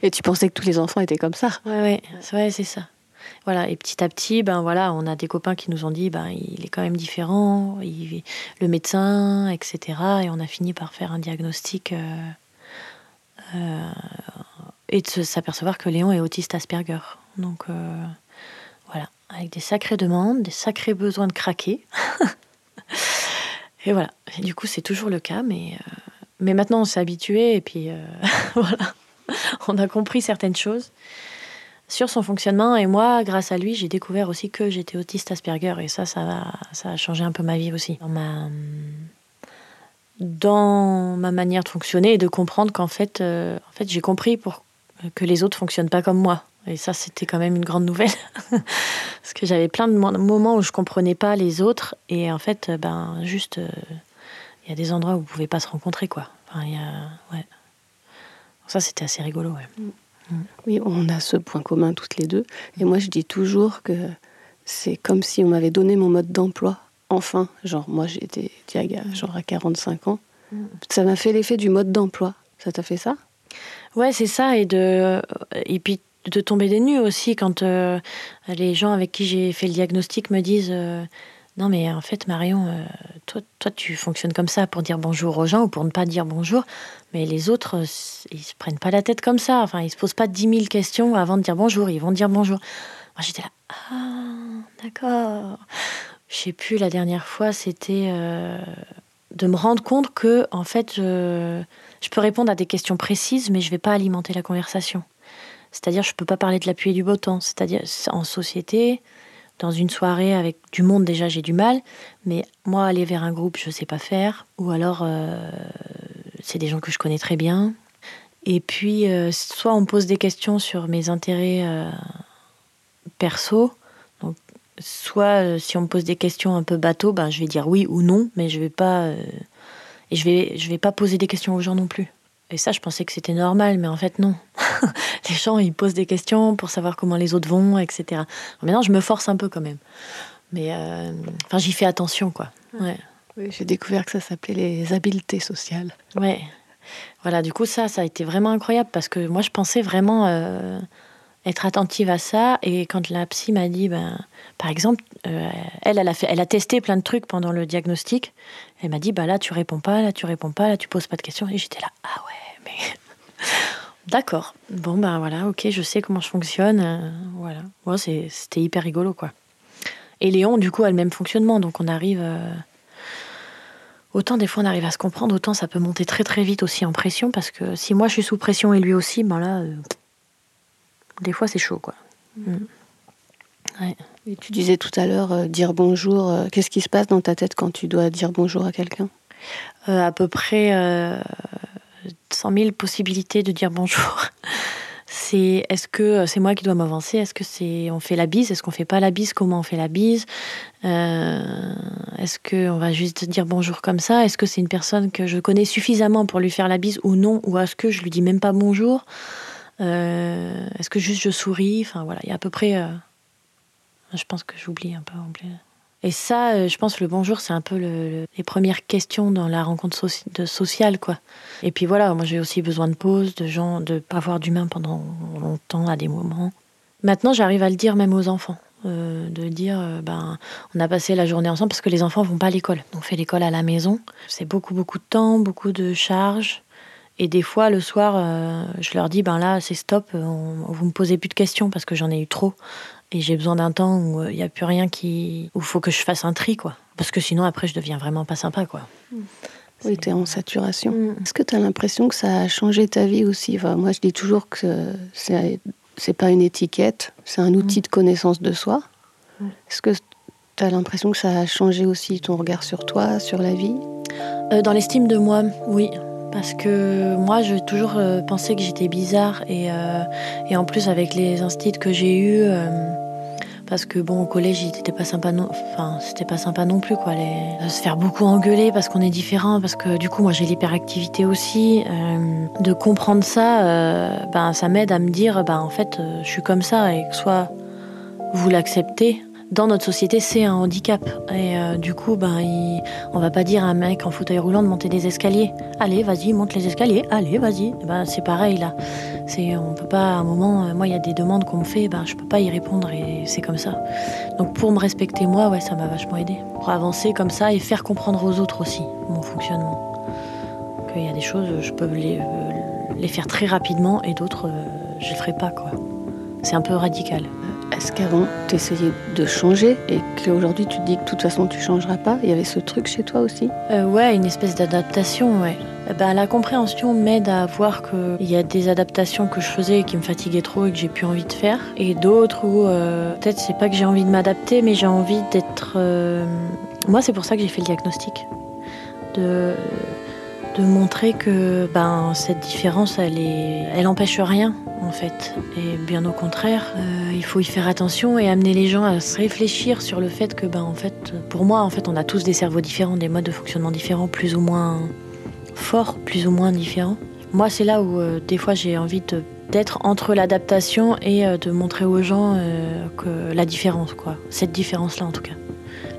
Et tu pensais que tous les enfants étaient comme ça. Ouais, ouais, c'est ça. Voilà, et petit à petit, ben voilà, on a des copains qui nous ont dit, ben il est quand même différent, il, le médecin, etc. Et on a fini par faire un diagnostic euh, euh, et de s'apercevoir que Léon est autiste Asperger. Donc euh, voilà, avec des sacrées demandes, des sacrés besoins de craquer. et voilà, du coup c'est toujours le cas, mais, mais maintenant on s'est habitué et puis voilà, on a compris certaines choses sur son fonctionnement. Et moi, grâce à lui, j'ai découvert aussi que j'étais autiste Asperger. Et ça, ça, a changé un peu ma vie aussi. Dans ma, manière de fonctionner et de comprendre qu'en fait, euh, en fait j'ai compris pour, que les autres fonctionnent pas comme moi. Et ça, c'était quand même une grande nouvelle. Parce que j'avais plein de moments où je comprenais pas les autres. Et en fait, ben, juste, euh, il y a des endroits où vous pouvez pas se rencontrer, quoi. Enfin, y a, ouais. Ça, c'était assez rigolo, ouais. Mm. Oui, on a ce point commun toutes les deux. Et moi, je dis toujours que c'est comme si on m'avait donné mon mode d'emploi. Enfin, genre, moi, été diaga, genre à 45 ans. Ça m'a fait l'effet du mode d'emploi. Ça t'a fait ça? Ouais, c'est ça. Et, de, et puis de tomber des nues aussi quand euh, les gens avec qui j'ai fait le diagnostic me disent euh, Non, mais en fait, Marion, euh, toi, tu fonctionnes comme ça pour dire bonjour aux gens ou pour ne pas dire bonjour. Mais les autres, euh, ils se prennent pas la tête comme ça. Enfin, ils se posent pas dix mille questions avant de dire bonjour. Ils vont dire bonjour. Moi, j'étais là, ah, d'accord. Je sais plus, la dernière fois, c'était euh, de me rendre compte que, en fait, je, peux répondre à des questions précises, mais je vais pas alimenter la conversation. C'est-à-dire, je peux pas parler de l'appui et du beau temps. C'est-à-dire, en société, dans une soirée avec du monde, déjà, j'ai du mal. Mais moi, aller vers un groupe, je sais pas faire. Ou alors, euh, c'est des gens que je connais très bien. Et puis, euh, soit on pose des questions sur mes intérêts euh, perso, soit euh, si on me pose des questions un peu bateau, ben, je vais dire oui ou non, mais je vais pas et je vais je vais pas poser des questions aux gens non plus. Et ça, je pensais que c'était normal, mais en fait non. les gens, ils posent des questions pour savoir comment les autres vont, etc. Maintenant, je me force un peu quand même, mais enfin, j'y fais attention, quoi. Ouais. j'ai découvert que ça s'appelait les habiletés sociales. Ouais. Voilà, du coup, ça, ça a été vraiment incroyable parce que moi, je pensais vraiment euh, être attentive à ça. Et quand la psy m'a dit, ben, par exemple, euh, elle, elle a, fait, elle a testé plein de trucs pendant le diagnostic. Elle m'a dit, bah là, tu réponds pas, là, tu réponds pas, là, tu poses pas de questions. Et j'étais là, ah ouais, mais. D'accord. Bon, ben voilà, ok, je sais comment je fonctionne. Euh, voilà. C'était hyper rigolo, quoi. Et Léon, du coup, a le même fonctionnement. Donc, on arrive. Autant des fois on arrive à se comprendre, autant ça peut monter très très vite aussi en pression, parce que si moi je suis sous pression et lui aussi, ben là, euh, des fois c'est chaud quoi. Mm. Et tu disais tout à l'heure euh, dire bonjour, euh, qu'est-ce qui se passe dans ta tête quand tu dois dire bonjour à quelqu'un? À peu près 100 000 possibilités de dire bonjour. c'est est-ce que euh, c'est moi qui dois m'avancer? Est-ce que c'est on fait la bise? Est-ce qu'on fait pas la bise? Comment on fait la bise? Euh, Est-ce que on va juste dire bonjour comme ça? Est-ce que c'est une personne que je connais suffisamment pour lui faire la bise ou non? Ou est-ce que je lui dis même pas bonjour? euh, Est-ce que juste je souris? Enfin voilà, il y a à peu près. je pense que j'oublie un peu. Et ça, euh, je pense, le bonjour, c'est un peu les premières questions dans la rencontre sociale, quoi. Et puis voilà, moi j'ai aussi besoin de pause, de gens, de pas voir d'humains pendant longtemps à des moments. Maintenant, j'arrive à le dire même aux enfants. Euh, de dire euh, ben on a passé la journée ensemble parce que les enfants vont pas à l'école on fait l'école à la maison c'est beaucoup beaucoup de temps beaucoup de charges et des fois le soir je leur dis ben là c'est stop vous me posez plus de questions parce que j'en ai eu trop et j'ai besoin d'un temps où il euh, n'y a plus rien qui. où il faut que je fasse un tri, quoi. Parce que sinon, après, je deviens vraiment pas sympa, quoi. Mm. Oui, tu es en saturation. Mm. Est-ce que tu as l'impression que ça a changé ta vie aussi? Moi, je dis toujours que c'est, c'est pas une étiquette, c'est un outil mm. de connaissance de soi. Est-ce que tu as l'impression que ça a changé aussi ton regard sur toi, sur la vie? Euh, Dans l'estime de moi, oui. Parce que moi, j'ai toujours euh, pensé que j'étais bizarre. Et, et, en plus, avec les instituts que j'ai eus, parce que bon au collège il était pas sympa non enfin c'était pas sympa non plus quoi les... se faire beaucoup engueuler parce qu'on est différent parce que du coup moi j'ai l'hyperactivité aussi euh, de comprendre ça euh, ben ça m'aide à me dire ben en fait euh, je suis comme ça et que soit vous l'acceptez dans notre société, c'est un handicap. Et euh, du coup, ben, il, on va pas dire à un mec en fauteuil roulant de monter des escaliers. Allez, vas-y, monte les escaliers. Allez, vas-y. Ben, c'est pareil là. C'est, on peut pas. À un moment, euh, moi, il y a des demandes qu'on me fait, ben, je peux pas y répondre et c'est comme ça. Donc, pour me respecter moi, ouais, ça m'a vachement aidé. Pour avancer comme ça et faire comprendre aux autres aussi mon fonctionnement. Qu'il y a des choses, je peux les, euh, les faire très rapidement et d'autres, je les ferai pas quoi. C'est un peu radical. Est-ce qu'avant, tu essayais de changer et qu'aujourd'hui, tu te dis que de toute façon, tu changeras pas Il y avait ce truc chez toi aussi? Euh, Ouais, une espèce d'adaptation, ouais. Ben, la compréhension m'aide à voir qu'il y a des adaptations que je faisais qui me fatiguaient trop et que j'ai plus envie de faire. Et d'autres où euh, peut-être c'est pas que j'ai envie de m'adapter, mais j'ai envie d'être. Euh, moi, c'est pour ça que j'ai fait le diagnostic. De, de montrer que ben, cette différence, elle, est, elle empêche rien en fait. Et bien au contraire, euh, il faut y faire attention et amener les gens à se réfléchir sur le fait que, ben, en fait, pour moi, en fait, on a tous des cerveaux différents, des modes de fonctionnement différents, plus ou moins forts, plus ou moins différents. Moi, c'est là où euh, des fois j'ai envie d'être entre l'adaptation et euh, de montrer aux gens que la différence, quoi. Cette différence-là, en tout cas.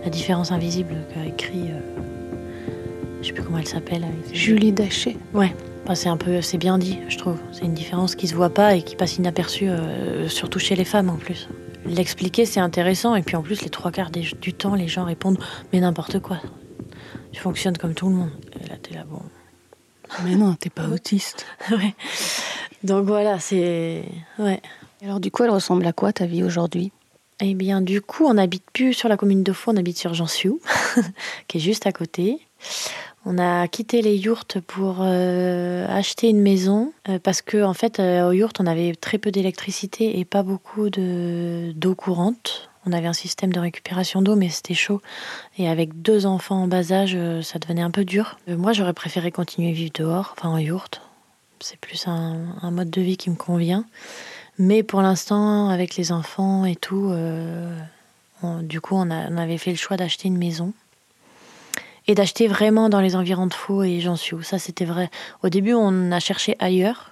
La différence invisible qu'a écrit. Je sais plus comment elle s'appelle. Julie Daché. Ouais c'est un peu, c'est bien dit, je trouve. C'est une différence qui se voit pas et qui passe inaperçue, euh, surtout chez les femmes en plus. L'expliquer, c'est intéressant, et puis en plus, les trois quarts du temps, les gens répondent mais n'importe quoi. Tu fonctionnes comme tout le monde. Et là, t'es là, bon. Mais non, t'es pas autiste. ouais. Donc voilà, c'est. Ouais. Alors, du coup, elle ressemble à quoi ta vie aujourd'hui? Eh bien, du coup, on n'habite plus sur la commune de Faux, on habite sur Jansiou, qui est juste à côté. On a quitté les yurts pour euh, acheter une maison euh, parce que en fait euh, aux on avait très peu d'électricité et pas beaucoup d'eau courante. On avait un système de récupération d'eau mais c'était chaud et avec deux enfants en bas âge ça devenait un peu dur. moi j'aurais préféré continuer à vivre dehors, enfin en yurt. C'est plus un, mode de vie qui me convient. Mais pour l'instant avec les enfants et tout, du coup on, on avait fait le choix d'acheter une maison et d'acheter vraiment dans les environs de Faux et Jansiou. Ça, c'était vrai. Au début, on a cherché ailleurs.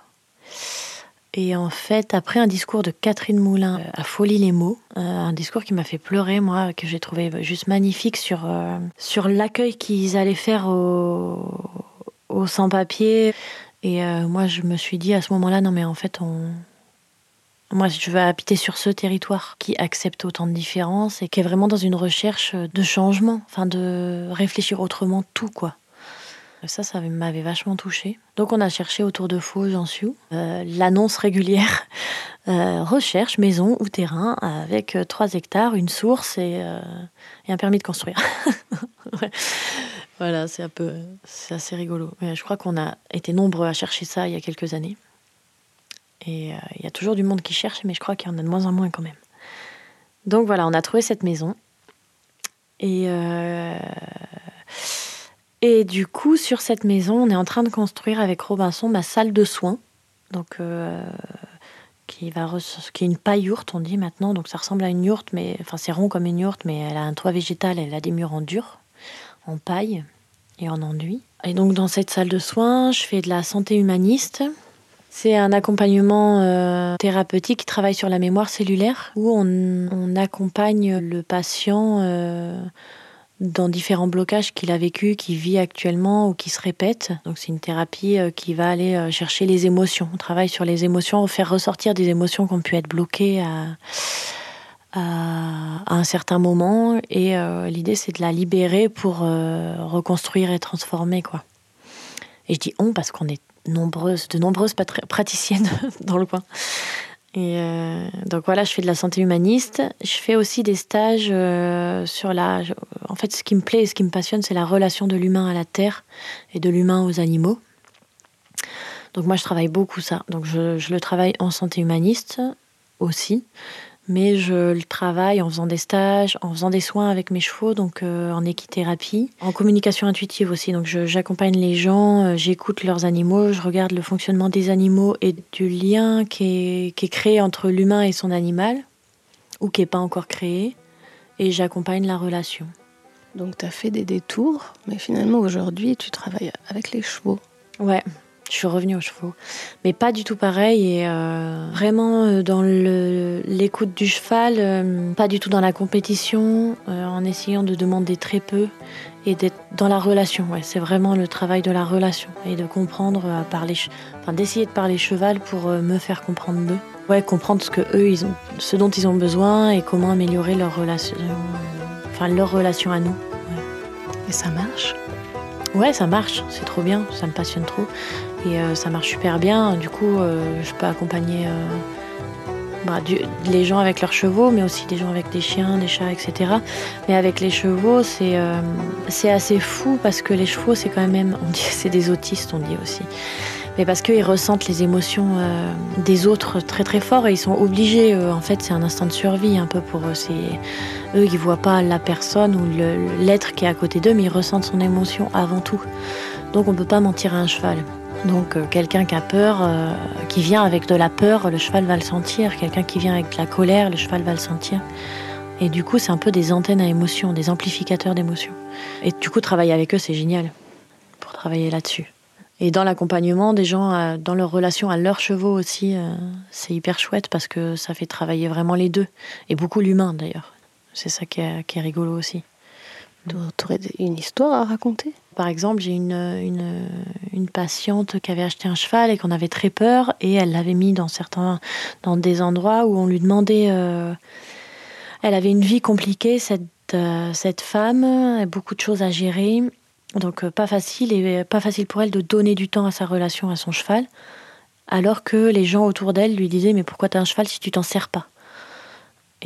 Et en fait, après un discours de Catherine Moulin à Folie les mots, un discours qui m'a fait pleurer, moi, que j'ai trouvé juste magnifique sur, sur l'accueil qu'ils allaient faire aux, aux sans-papiers. Et moi, je me suis dit à ce moment-là, non mais en fait, on, moi, je veux habiter sur ce territoire qui accepte autant de différences et qui est vraiment dans une recherche de changement, enfin de réfléchir autrement tout, quoi. Ça, ça m'avait vachement touché. Donc, on a cherché autour de Faux, j'en suis euh, L'annonce régulière euh, recherche maison ou terrain avec 3 euh, hectares, une source et, et un permis de construire. Voilà, c'est un peu, c'est assez rigolo. Mais je crois qu'on a été nombreux à chercher ça il y a quelques années. Et euh, il y a toujours du monde qui cherche, mais je crois qu'il y en a de moins en moins quand même. Donc voilà, on a trouvé cette maison. Et, euh, et du coup, sur cette maison, on est en train de construire avec Robinson ma salle de soins. Donc, euh, qui, va qui est une paille yourte, on dit maintenant. Donc ça ressemble à une yourte, mais enfin c'est rond comme une yourte, mais elle a un toit végétal, elle a des murs en dur, en paille et en enduit. Et donc dans cette salle de soins, je fais de la santé humaniste. C'est un accompagnement euh, thérapeutique qui travaille sur la mémoire cellulaire, où on, accompagne le patient euh, dans différents blocages qu'il a vécu, qu'il vit actuellement ou qui se répètent. Donc c'est une thérapie euh, qui va aller chercher les émotions. On travaille sur les émotions, faire ressortir des émotions qui ont pu être bloquées à, à, un certain moment. Et l'idée c'est de la libérer pour reconstruire et transformer quoi. Et je dis on parce qu'on est nombreuses, de nombreuses praticiennes dans le coin. Et euh, donc voilà, je fais de la santé humaniste. Je fais aussi des stages euh, sur la. En fait, ce qui me plaît et ce qui me passionne, c'est la relation de l'humain à la terre et de l'humain aux animaux. Donc moi, je travaille beaucoup ça. Donc je, je le travaille en santé humaniste aussi mais je le travaille en faisant des stages, en faisant des soins avec mes chevaux, donc euh, en équithérapie, en communication intuitive aussi. Donc j'accompagne les gens, euh, j'écoute leurs animaux, je regarde le fonctionnement des animaux et du lien qui est, qui est créé entre l'humain et son animal, ou qui n'est pas encore créé, et j'accompagne la relation. Donc tu as fait des détours, mais finalement aujourd'hui tu travailles avec les chevaux. Ouais, je suis revenue aux chevaux. Mais pas du tout pareil. Et euh, vraiment euh, dans l'écoute du cheval, euh, pas du tout dans la compétition, en essayant de demander très peu et d'être dans la relation. Ouais, c'est vraiment le travail de la relation et de comprendre, parler, enfin d'essayer de parler cheval pour me faire comprendre d'eux. Ouais, comprendre ce que eux, ils ont, ce dont ils ont besoin et comment améliorer leur relation, enfin leur relation à nous. Et ça marche? Ouais, ça marche, c'est trop bien, ça me passionne trop. Et euh, ça marche super bien. Du coup, euh, je peux accompagner euh, bah, les gens avec leurs chevaux, mais aussi des gens avec des chiens, des chats, etc. Mais avec les chevaux, c'est c'est assez fou parce que les chevaux, c'est quand même, on dit, c'est des autistes, on dit aussi. Mais parce qu'ils ressentent les émotions des autres très très fort et ils sont obligés. en fait, c'est un instinct de survie un peu pour eux. C'est eux, ils voient pas la personne ou l'être qui est à côté d'eux, mais ils ressentent son émotion avant tout. Donc on peut pas mentir à un cheval. Donc euh, quelqu'un qui a peur, euh, qui vient avec de la peur, le cheval va le sentir. Quelqu'un qui vient avec de la colère, le cheval va le sentir. Et du coup, c'est un peu des antennes à émotions, des amplificateurs d'émotions. Et du coup, travailler avec eux, c'est génial pour travailler là-dessus. Et dans l'accompagnement des gens, euh, dans leur relation à leurs chevaux aussi, c'est hyper chouette parce que ça fait travailler vraiment les deux. Et beaucoup l'humain d'ailleurs. C'est ça qui est, qui est rigolo aussi. Tu aurais une histoire à raconter? Par exemple, j'ai une, patiente qui avait acheté un cheval et qu'on avait très peur et elle l'avait mis dans certains des endroits où on lui demandait. Euh, elle avait une vie compliquée cette euh, cette femme, beaucoup de choses à gérer, donc euh, pas facile et pas facile pour elle de donner du temps à sa relation à son cheval, alors que les gens autour d'elle lui disaient mais pourquoi tu as un cheval si tu t'en sers pas?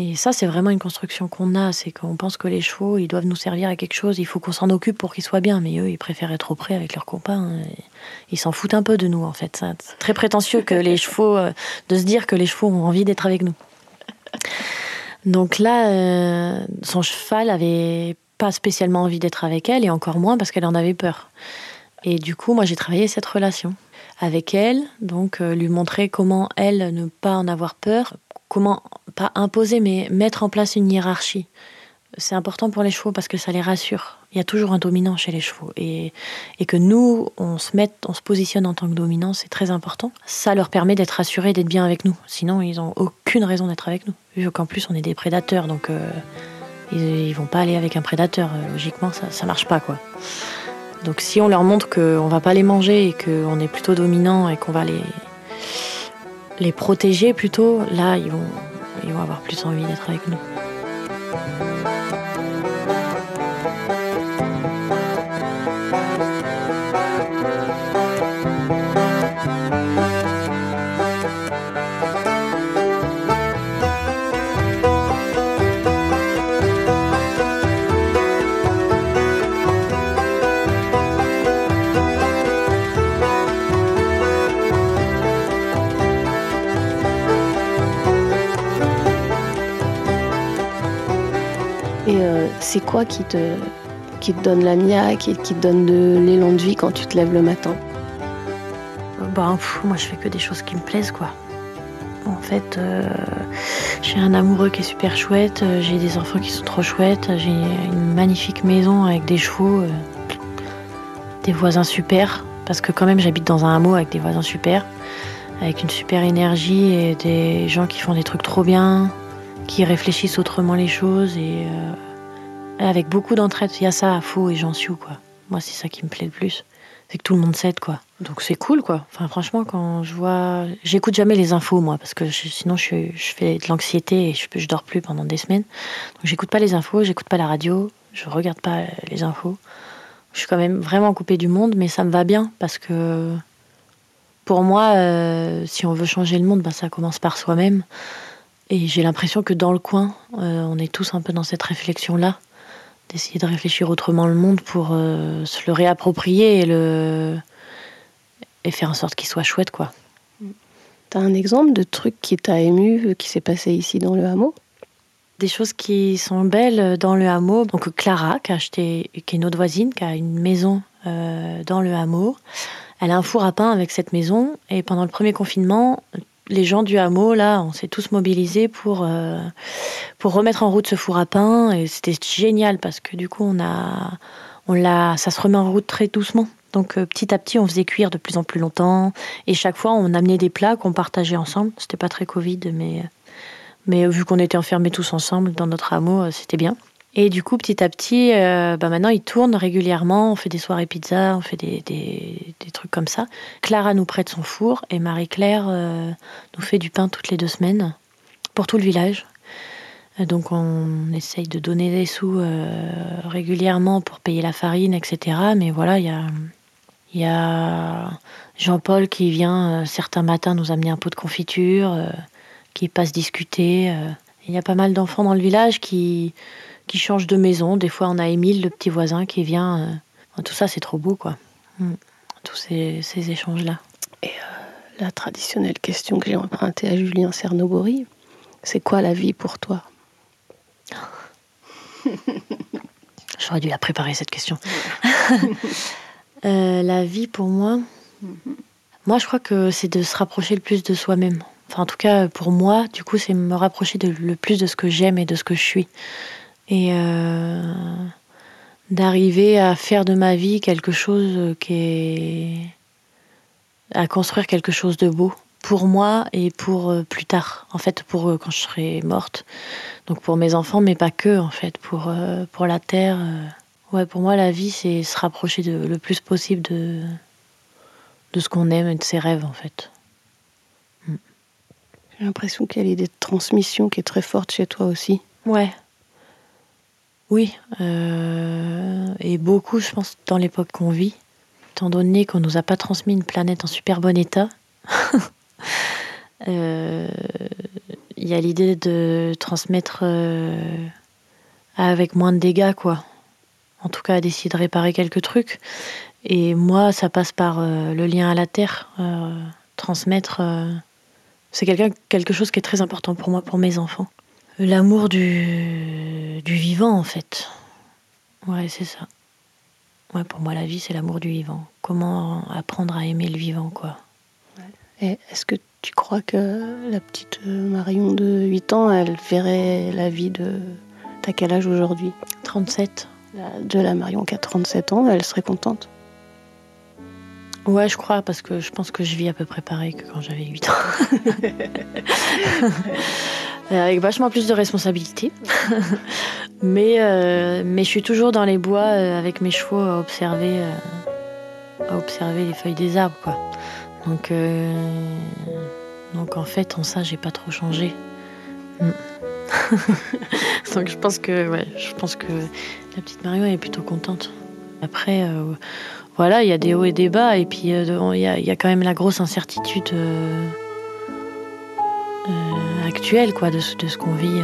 Et ça, c'est vraiment une construction qu'on a, c'est qu'on pense que les chevaux, ils doivent nous servir à quelque chose, il faut qu'on s'en occupe pour qu'ils soient bien, mais eux, ils préfèrent être auprès avec leurs copains. Ils s'en foutent un peu de nous, en fait. C'est très prétentieux que les chevaux, euh, de se dire que les chevaux ont envie d'être avec nous. Donc là, euh, son cheval avait pas spécialement envie d'être avec elle, et encore moins parce qu'elle en avait peur. Et du coup, moi, j'ai travaillé cette relation avec elle, donc euh, lui montrer comment elle ne pas en avoir peur, comment pas imposer, mais mettre en place une hiérarchie. c'est important pour les chevaux parce que ça les rassure. Il y a toujours un dominant chez les chevaux. Et, et que nous, on se mette, on se positionne en tant que dominant, c'est très important. Ça leur permet d'être rassurés, d'être bien avec nous. Sinon, ils n'ont aucune raison d'être avec nous. Vu qu'en plus, on est des prédateurs, donc euh, ils, ils vont pas aller avec un prédateur. Euh, logiquement, ça, ça marche pas, quoi. Donc si on leur montre qu'on va pas les manger et qu'on est plutôt dominant et qu'on va les, les protéger plutôt, là, ils vont, avoir plus envie d'être avec nous. C'est quoi qui te, qui te donne la niaque et qui te donne de l'élan de vie quand tu te lèves le matin? Pff, moi, je fais que des choses qui me plaisent, quoi. En fait, euh, j'ai un amoureux qui est super chouette, euh, j'ai des enfants qui sont trop chouettes, j'ai une magnifique maison avec des chevaux, euh, des voisins super, parce que quand même j'habite dans un hameau avec des voisins super, avec une super énergie et des gens qui font des trucs trop bien, qui réfléchissent autrement les choses et avec beaucoup d'entraide. Il y a ça à Faux et Jansiou, quoi. Moi, c'est ça qui me plaît le plus. C'est que tout le monde s'aide, quoi. Donc c'est cool, quoi. Enfin, franchement, quand je vois. J'écoute jamais les infos, moi, parce que sinon je, suis- fais de l'anxiété et je, je dors plus pendant des semaines. Donc j'écoute pas les infos, j'écoute pas la radio, je regarde pas les infos. Je suis quand même vraiment coupée du monde, mais ça me va bien parce que pour moi, euh, si on veut changer le monde, bah, ça commence par soi-même. Et j'ai l'impression que dans le coin, euh, on est tous un peu dans cette réflexion-là, d'essayer de réfléchir autrement le monde pour euh, se le réapproprier et, le... et faire en sorte qu'il soit chouette, quoi. T'as un exemple de truc qui t'a ému, euh, qui s'est passé ici dans le hameau? Des choses qui sont belles dans le hameau. Donc Clara, qui a acheté, qui est notre voisine, qui a une maison euh, dans le hameau. Elle a un four à pain avec cette maison. Et pendant le premier confinement, les gens du hameau, là, on s'est tous mobilisés pour, euh, pour remettre en route ce four à pain. Et c'était génial parce que du coup, on a, on l'a, ça se remet en route très doucement. Donc euh, petit à petit, on faisait cuire de plus en plus longtemps. Et chaque fois, on amenait des plats qu'on partageait ensemble. C'était pas très Covid, mais, mais vu qu'on était enfermés tous ensemble dans notre hameau, euh, c'était bien. Et du coup, petit à petit, euh, bah maintenant, ils tournent régulièrement. On fait des soirées pizza, on fait des, des, trucs comme ça. Clara nous prête son four et Marie-Claire euh, nous fait du pain toutes les deux semaines pour tout le village. Euh, Donc on essaye de donner des sous euh, régulièrement pour payer la farine, etc. Mais voilà, il y a, y a Jean-Paul qui vient certains matins nous amener un pot de confiture, qui passe discuter. Il y a pas mal d'enfants dans le village qui, qui changent de maison. Des fois, on a Émile, le petit voisin, qui vient. euh. Tout ça, c'est trop beau, quoi. Mm. Tous ces, ces échanges-là. La traditionnelle question que j'ai empruntée à Julien Cernobori, c'est quoi la vie pour toi? J'aurais dû la préparer, cette question. Euh, la vie, pour moi, moi, je crois que c'est de se rapprocher le plus de soi-même. Enfin, en tout cas, pour moi, du coup, c'est me rapprocher de, le plus de ce que j'aime et de ce que je suis. Et euh, d'arriver à faire de ma vie quelque chose qui est. à construire quelque chose de beau pour moi et pour euh, plus tard. En fait, pour euh, quand je serai morte. Donc pour mes enfants, mais pas que, en fait, pour, pour la terre. Ouais, pour moi, la vie, c'est se rapprocher de, le plus possible de, de ce qu'on aime et de ses rêves, en fait. J'ai l'impression qu'il y a l'idée de transmission qui est très forte chez toi aussi. Ouais. Oui. euh, et beaucoup, je pense, dans l'époque qu'on vit, étant donné qu'on nous a pas transmis une planète en super bon état, euh, il y a l'idée de transmettre euh, avec moins de dégâts, quoi. En tout cas, d'essayer de réparer quelques trucs. Et moi, ça passe par euh, le lien à la terre, euh, transmettre. euh, c'est quelque chose qui est très important pour moi, pour mes enfants. L'amour du, du vivant, en fait. Ouais, c'est ça. Ouais, pour moi, la vie, c'est l'amour du vivant. Comment apprendre à aimer le vivant, quoi. Et est-ce que tu crois que la petite Marion de 8 ans, elle verrait la vie de T'as quel âge aujourd'hui? 37. De la Marion qui a 37 ans, elle serait contente? Ouais, je crois, parce que je pense que je vis à peu près pareil que quand j'avais 8 ans. Avec vachement plus de responsabilités. mais, euh, mais je suis toujours dans les bois euh, avec mes chevaux à observer, euh, à observer les feuilles des arbres. Quoi. Donc, donc en fait, en ça, j'ai pas trop changé. Mm. donc je pense que ouais, je pense que la petite Marion est plutôt contente. Après, voilà, il y a des hauts et des bas, et puis il y, a quand même la grosse incertitude actuelle, quoi, de, ce qu'on vit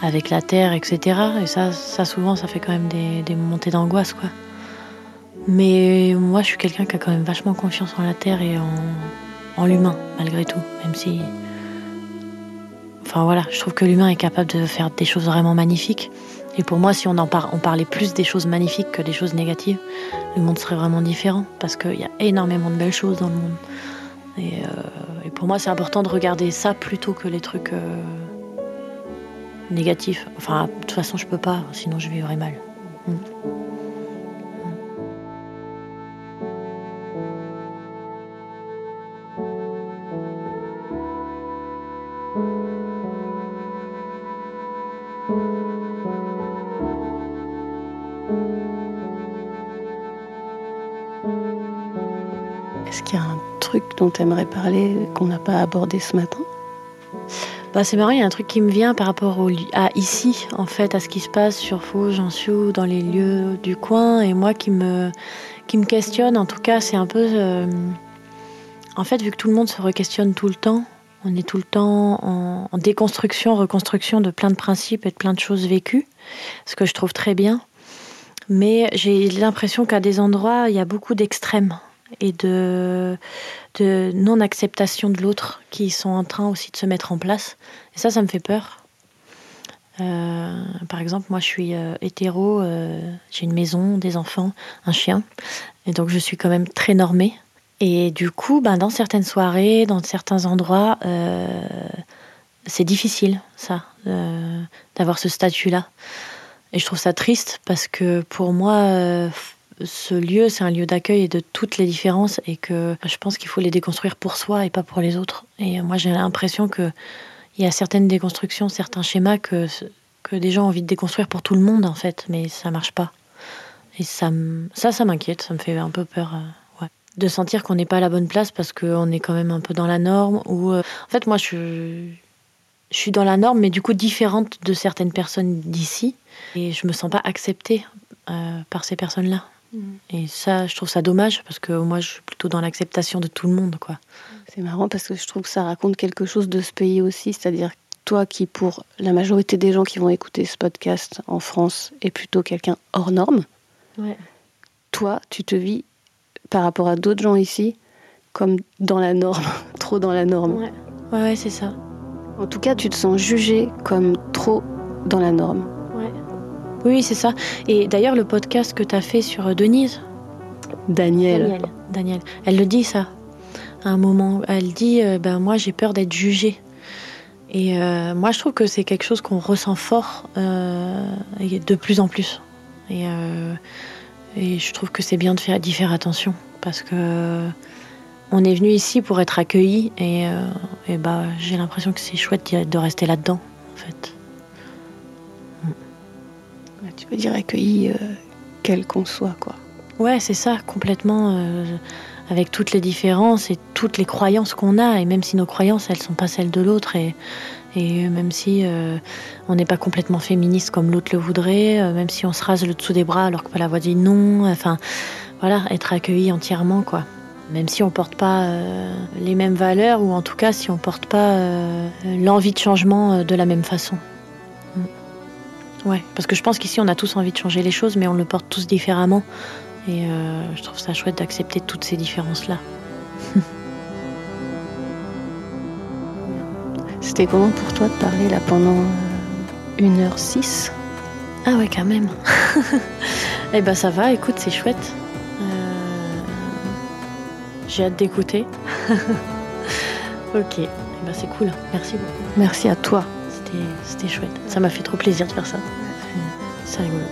avec la terre, etc. Et ça, ça souvent, ça fait quand même des, montées d'angoisse, quoi. Mais moi, je suis quelqu'un qui a quand même vachement confiance en la terre et en, l'humain, malgré tout, même si. Enfin voilà, je trouve que l'humain est capable de faire des choses vraiment magnifiques. Et pour moi, si on en parlait plus des choses magnifiques que des choses négatives, le monde serait vraiment différent parce qu'il y a énormément de belles choses dans le monde. Et, euh, pour moi, c'est important de regarder ça plutôt que les trucs euh, négatifs. Enfin, de toute façon, je peux pas, sinon je vivrais mal. Mm. Truc dont tu aimerais parler qu'on n'a pas abordé ce matin bah, c'est marrant, il y a un truc qui me vient par rapport à ici, en fait, à ce qui se passe sur Faux, Jansiou, dans les lieux du coin, et moi qui me, qui me questionne, en tout cas, c'est un peu. Euh, en fait, vu que tout le monde se re-questionne tout le temps, on est tout le temps en, en, déconstruction, reconstruction de plein de principes et de plein de choses vécues, ce que je trouve très bien. Mais j'ai l'impression qu'à des endroits, il y a beaucoup d'extrêmes et de, non-acceptation de l'autre qui sont en train aussi de se mettre en place. Et ça, ça me fait peur. Euh, par exemple, moi, je suis euh, hétéro, euh, j'ai une maison, des enfants, un chien, et donc je suis quand même très normée. Et du coup, ben, dans certaines soirées, dans certains endroits, c'est difficile, ça, d'avoir ce statut-là. Et je trouve ça triste parce que pour moi, ce lieu, c'est un lieu d'accueil et de toutes les différences et que je pense qu'il faut les déconstruire pour soi et pas pour les autres. Et moi, j'ai l'impression que il y a certaines déconstructions, certains schémas que, que des gens ont envie de déconstruire pour tout le monde, en fait, mais ça marche pas. Et ça, ça, m'inquiète, ça me fait un peu peur. Euh. De sentir qu'on n'est pas à la bonne place parce qu'on est quand même un peu dans la norme. Ou, euh, en fait, moi, je, suis dans la norme, mais du coup différente de certaines personnes d'ici. Et je me sens pas acceptée euh, par ces personnes-là. Mm. Et ça, je trouve ça dommage parce que moi, je suis plutôt dans l'acceptation de tout le monde, quoi. C'est marrant parce que je trouve que ça raconte quelque chose de ce pays aussi, c'est-à-dire toi qui, pour la majorité des gens qui vont écouter ce podcast en France, est plutôt quelqu'un hors norme. Ouais. Toi, tu te vis par rapport à d'autres gens ici comme dans la norme, trop dans la norme. Ouais, ouais, ouais c'est ça. En tout cas, tu te sens jugé comme trop dans la norme. Oui, c'est ça. Et d'ailleurs, le podcast que tu as fait sur euh, Denise. Daniel. Daniel. Elle le dit, ça. À un moment, elle dit euh, ben, Moi, j'ai peur d'être jugée. Et euh, moi, je trouve que c'est quelque chose qu'on ressent fort de plus en plus. Et, et je trouve que c'est bien de faire, d'y faire attention. Parce que on est venu ici pour être accueilli. Et, et bah, j'ai l'impression que c'est chouette de rester là-dedans, en fait tu veux dire accueilli, euh, quel qu'on soit, quoi. Ouais, c'est ça, complètement. Euh, avec toutes les différences et toutes les croyances qu'on a, et même si nos croyances, elles sont pas celles de l'autre, et, et même si euh, on n'est pas complètement féministe comme l'autre le voudrait, même si on se rase le dessous des bras alors que la voix dit non, enfin, voilà, être accueilli entièrement, quoi. Même si on porte pas les mêmes valeurs, ou en tout cas si on porte pas l'envie de changement de la même façon. Ouais, parce que je pense qu'ici on a tous envie de changer les choses, mais on le porte tous différemment. Et euh, je trouve ça chouette d'accepter toutes ces différences-là. C'était comment pour toi de parler là pendant 1h06 euh, Ah ouais, quand même. eh ben ça va, écoute, c'est chouette. Euh, j'ai hâte d'écouter. ok, eh ben c'est cool. Merci beaucoup. Merci à toi. C'était chouette. Ça m'a fait trop plaisir de faire ça. C'est rigolo.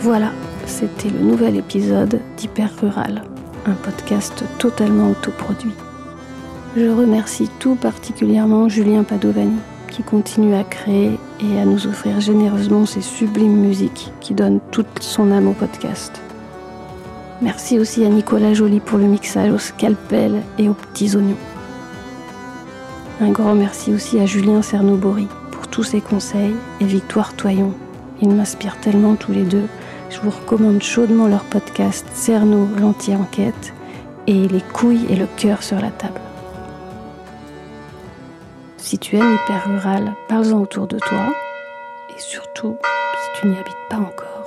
Voilà, c'était le nouvel épisode d'Hyper Rural, un podcast totalement autoproduit. Je remercie tout particulièrement Julien Padovani continue à créer et à nous offrir généreusement ses sublimes musiques qui donnent toute son âme au podcast. Merci aussi à Nicolas Joly pour le mixage au scalpel et aux petits oignons. Un grand merci aussi à Julien Cernobori pour tous ses conseils et Victoire Toyon. Ils m'inspirent tellement tous les deux je vous recommande chaudement leur podcast Cerno l'anti-enquête et Les couilles et le cœur sur la table. Si tu aimes hyper rural, parle-en autour de toi et surtout si tu n'y habites pas encore.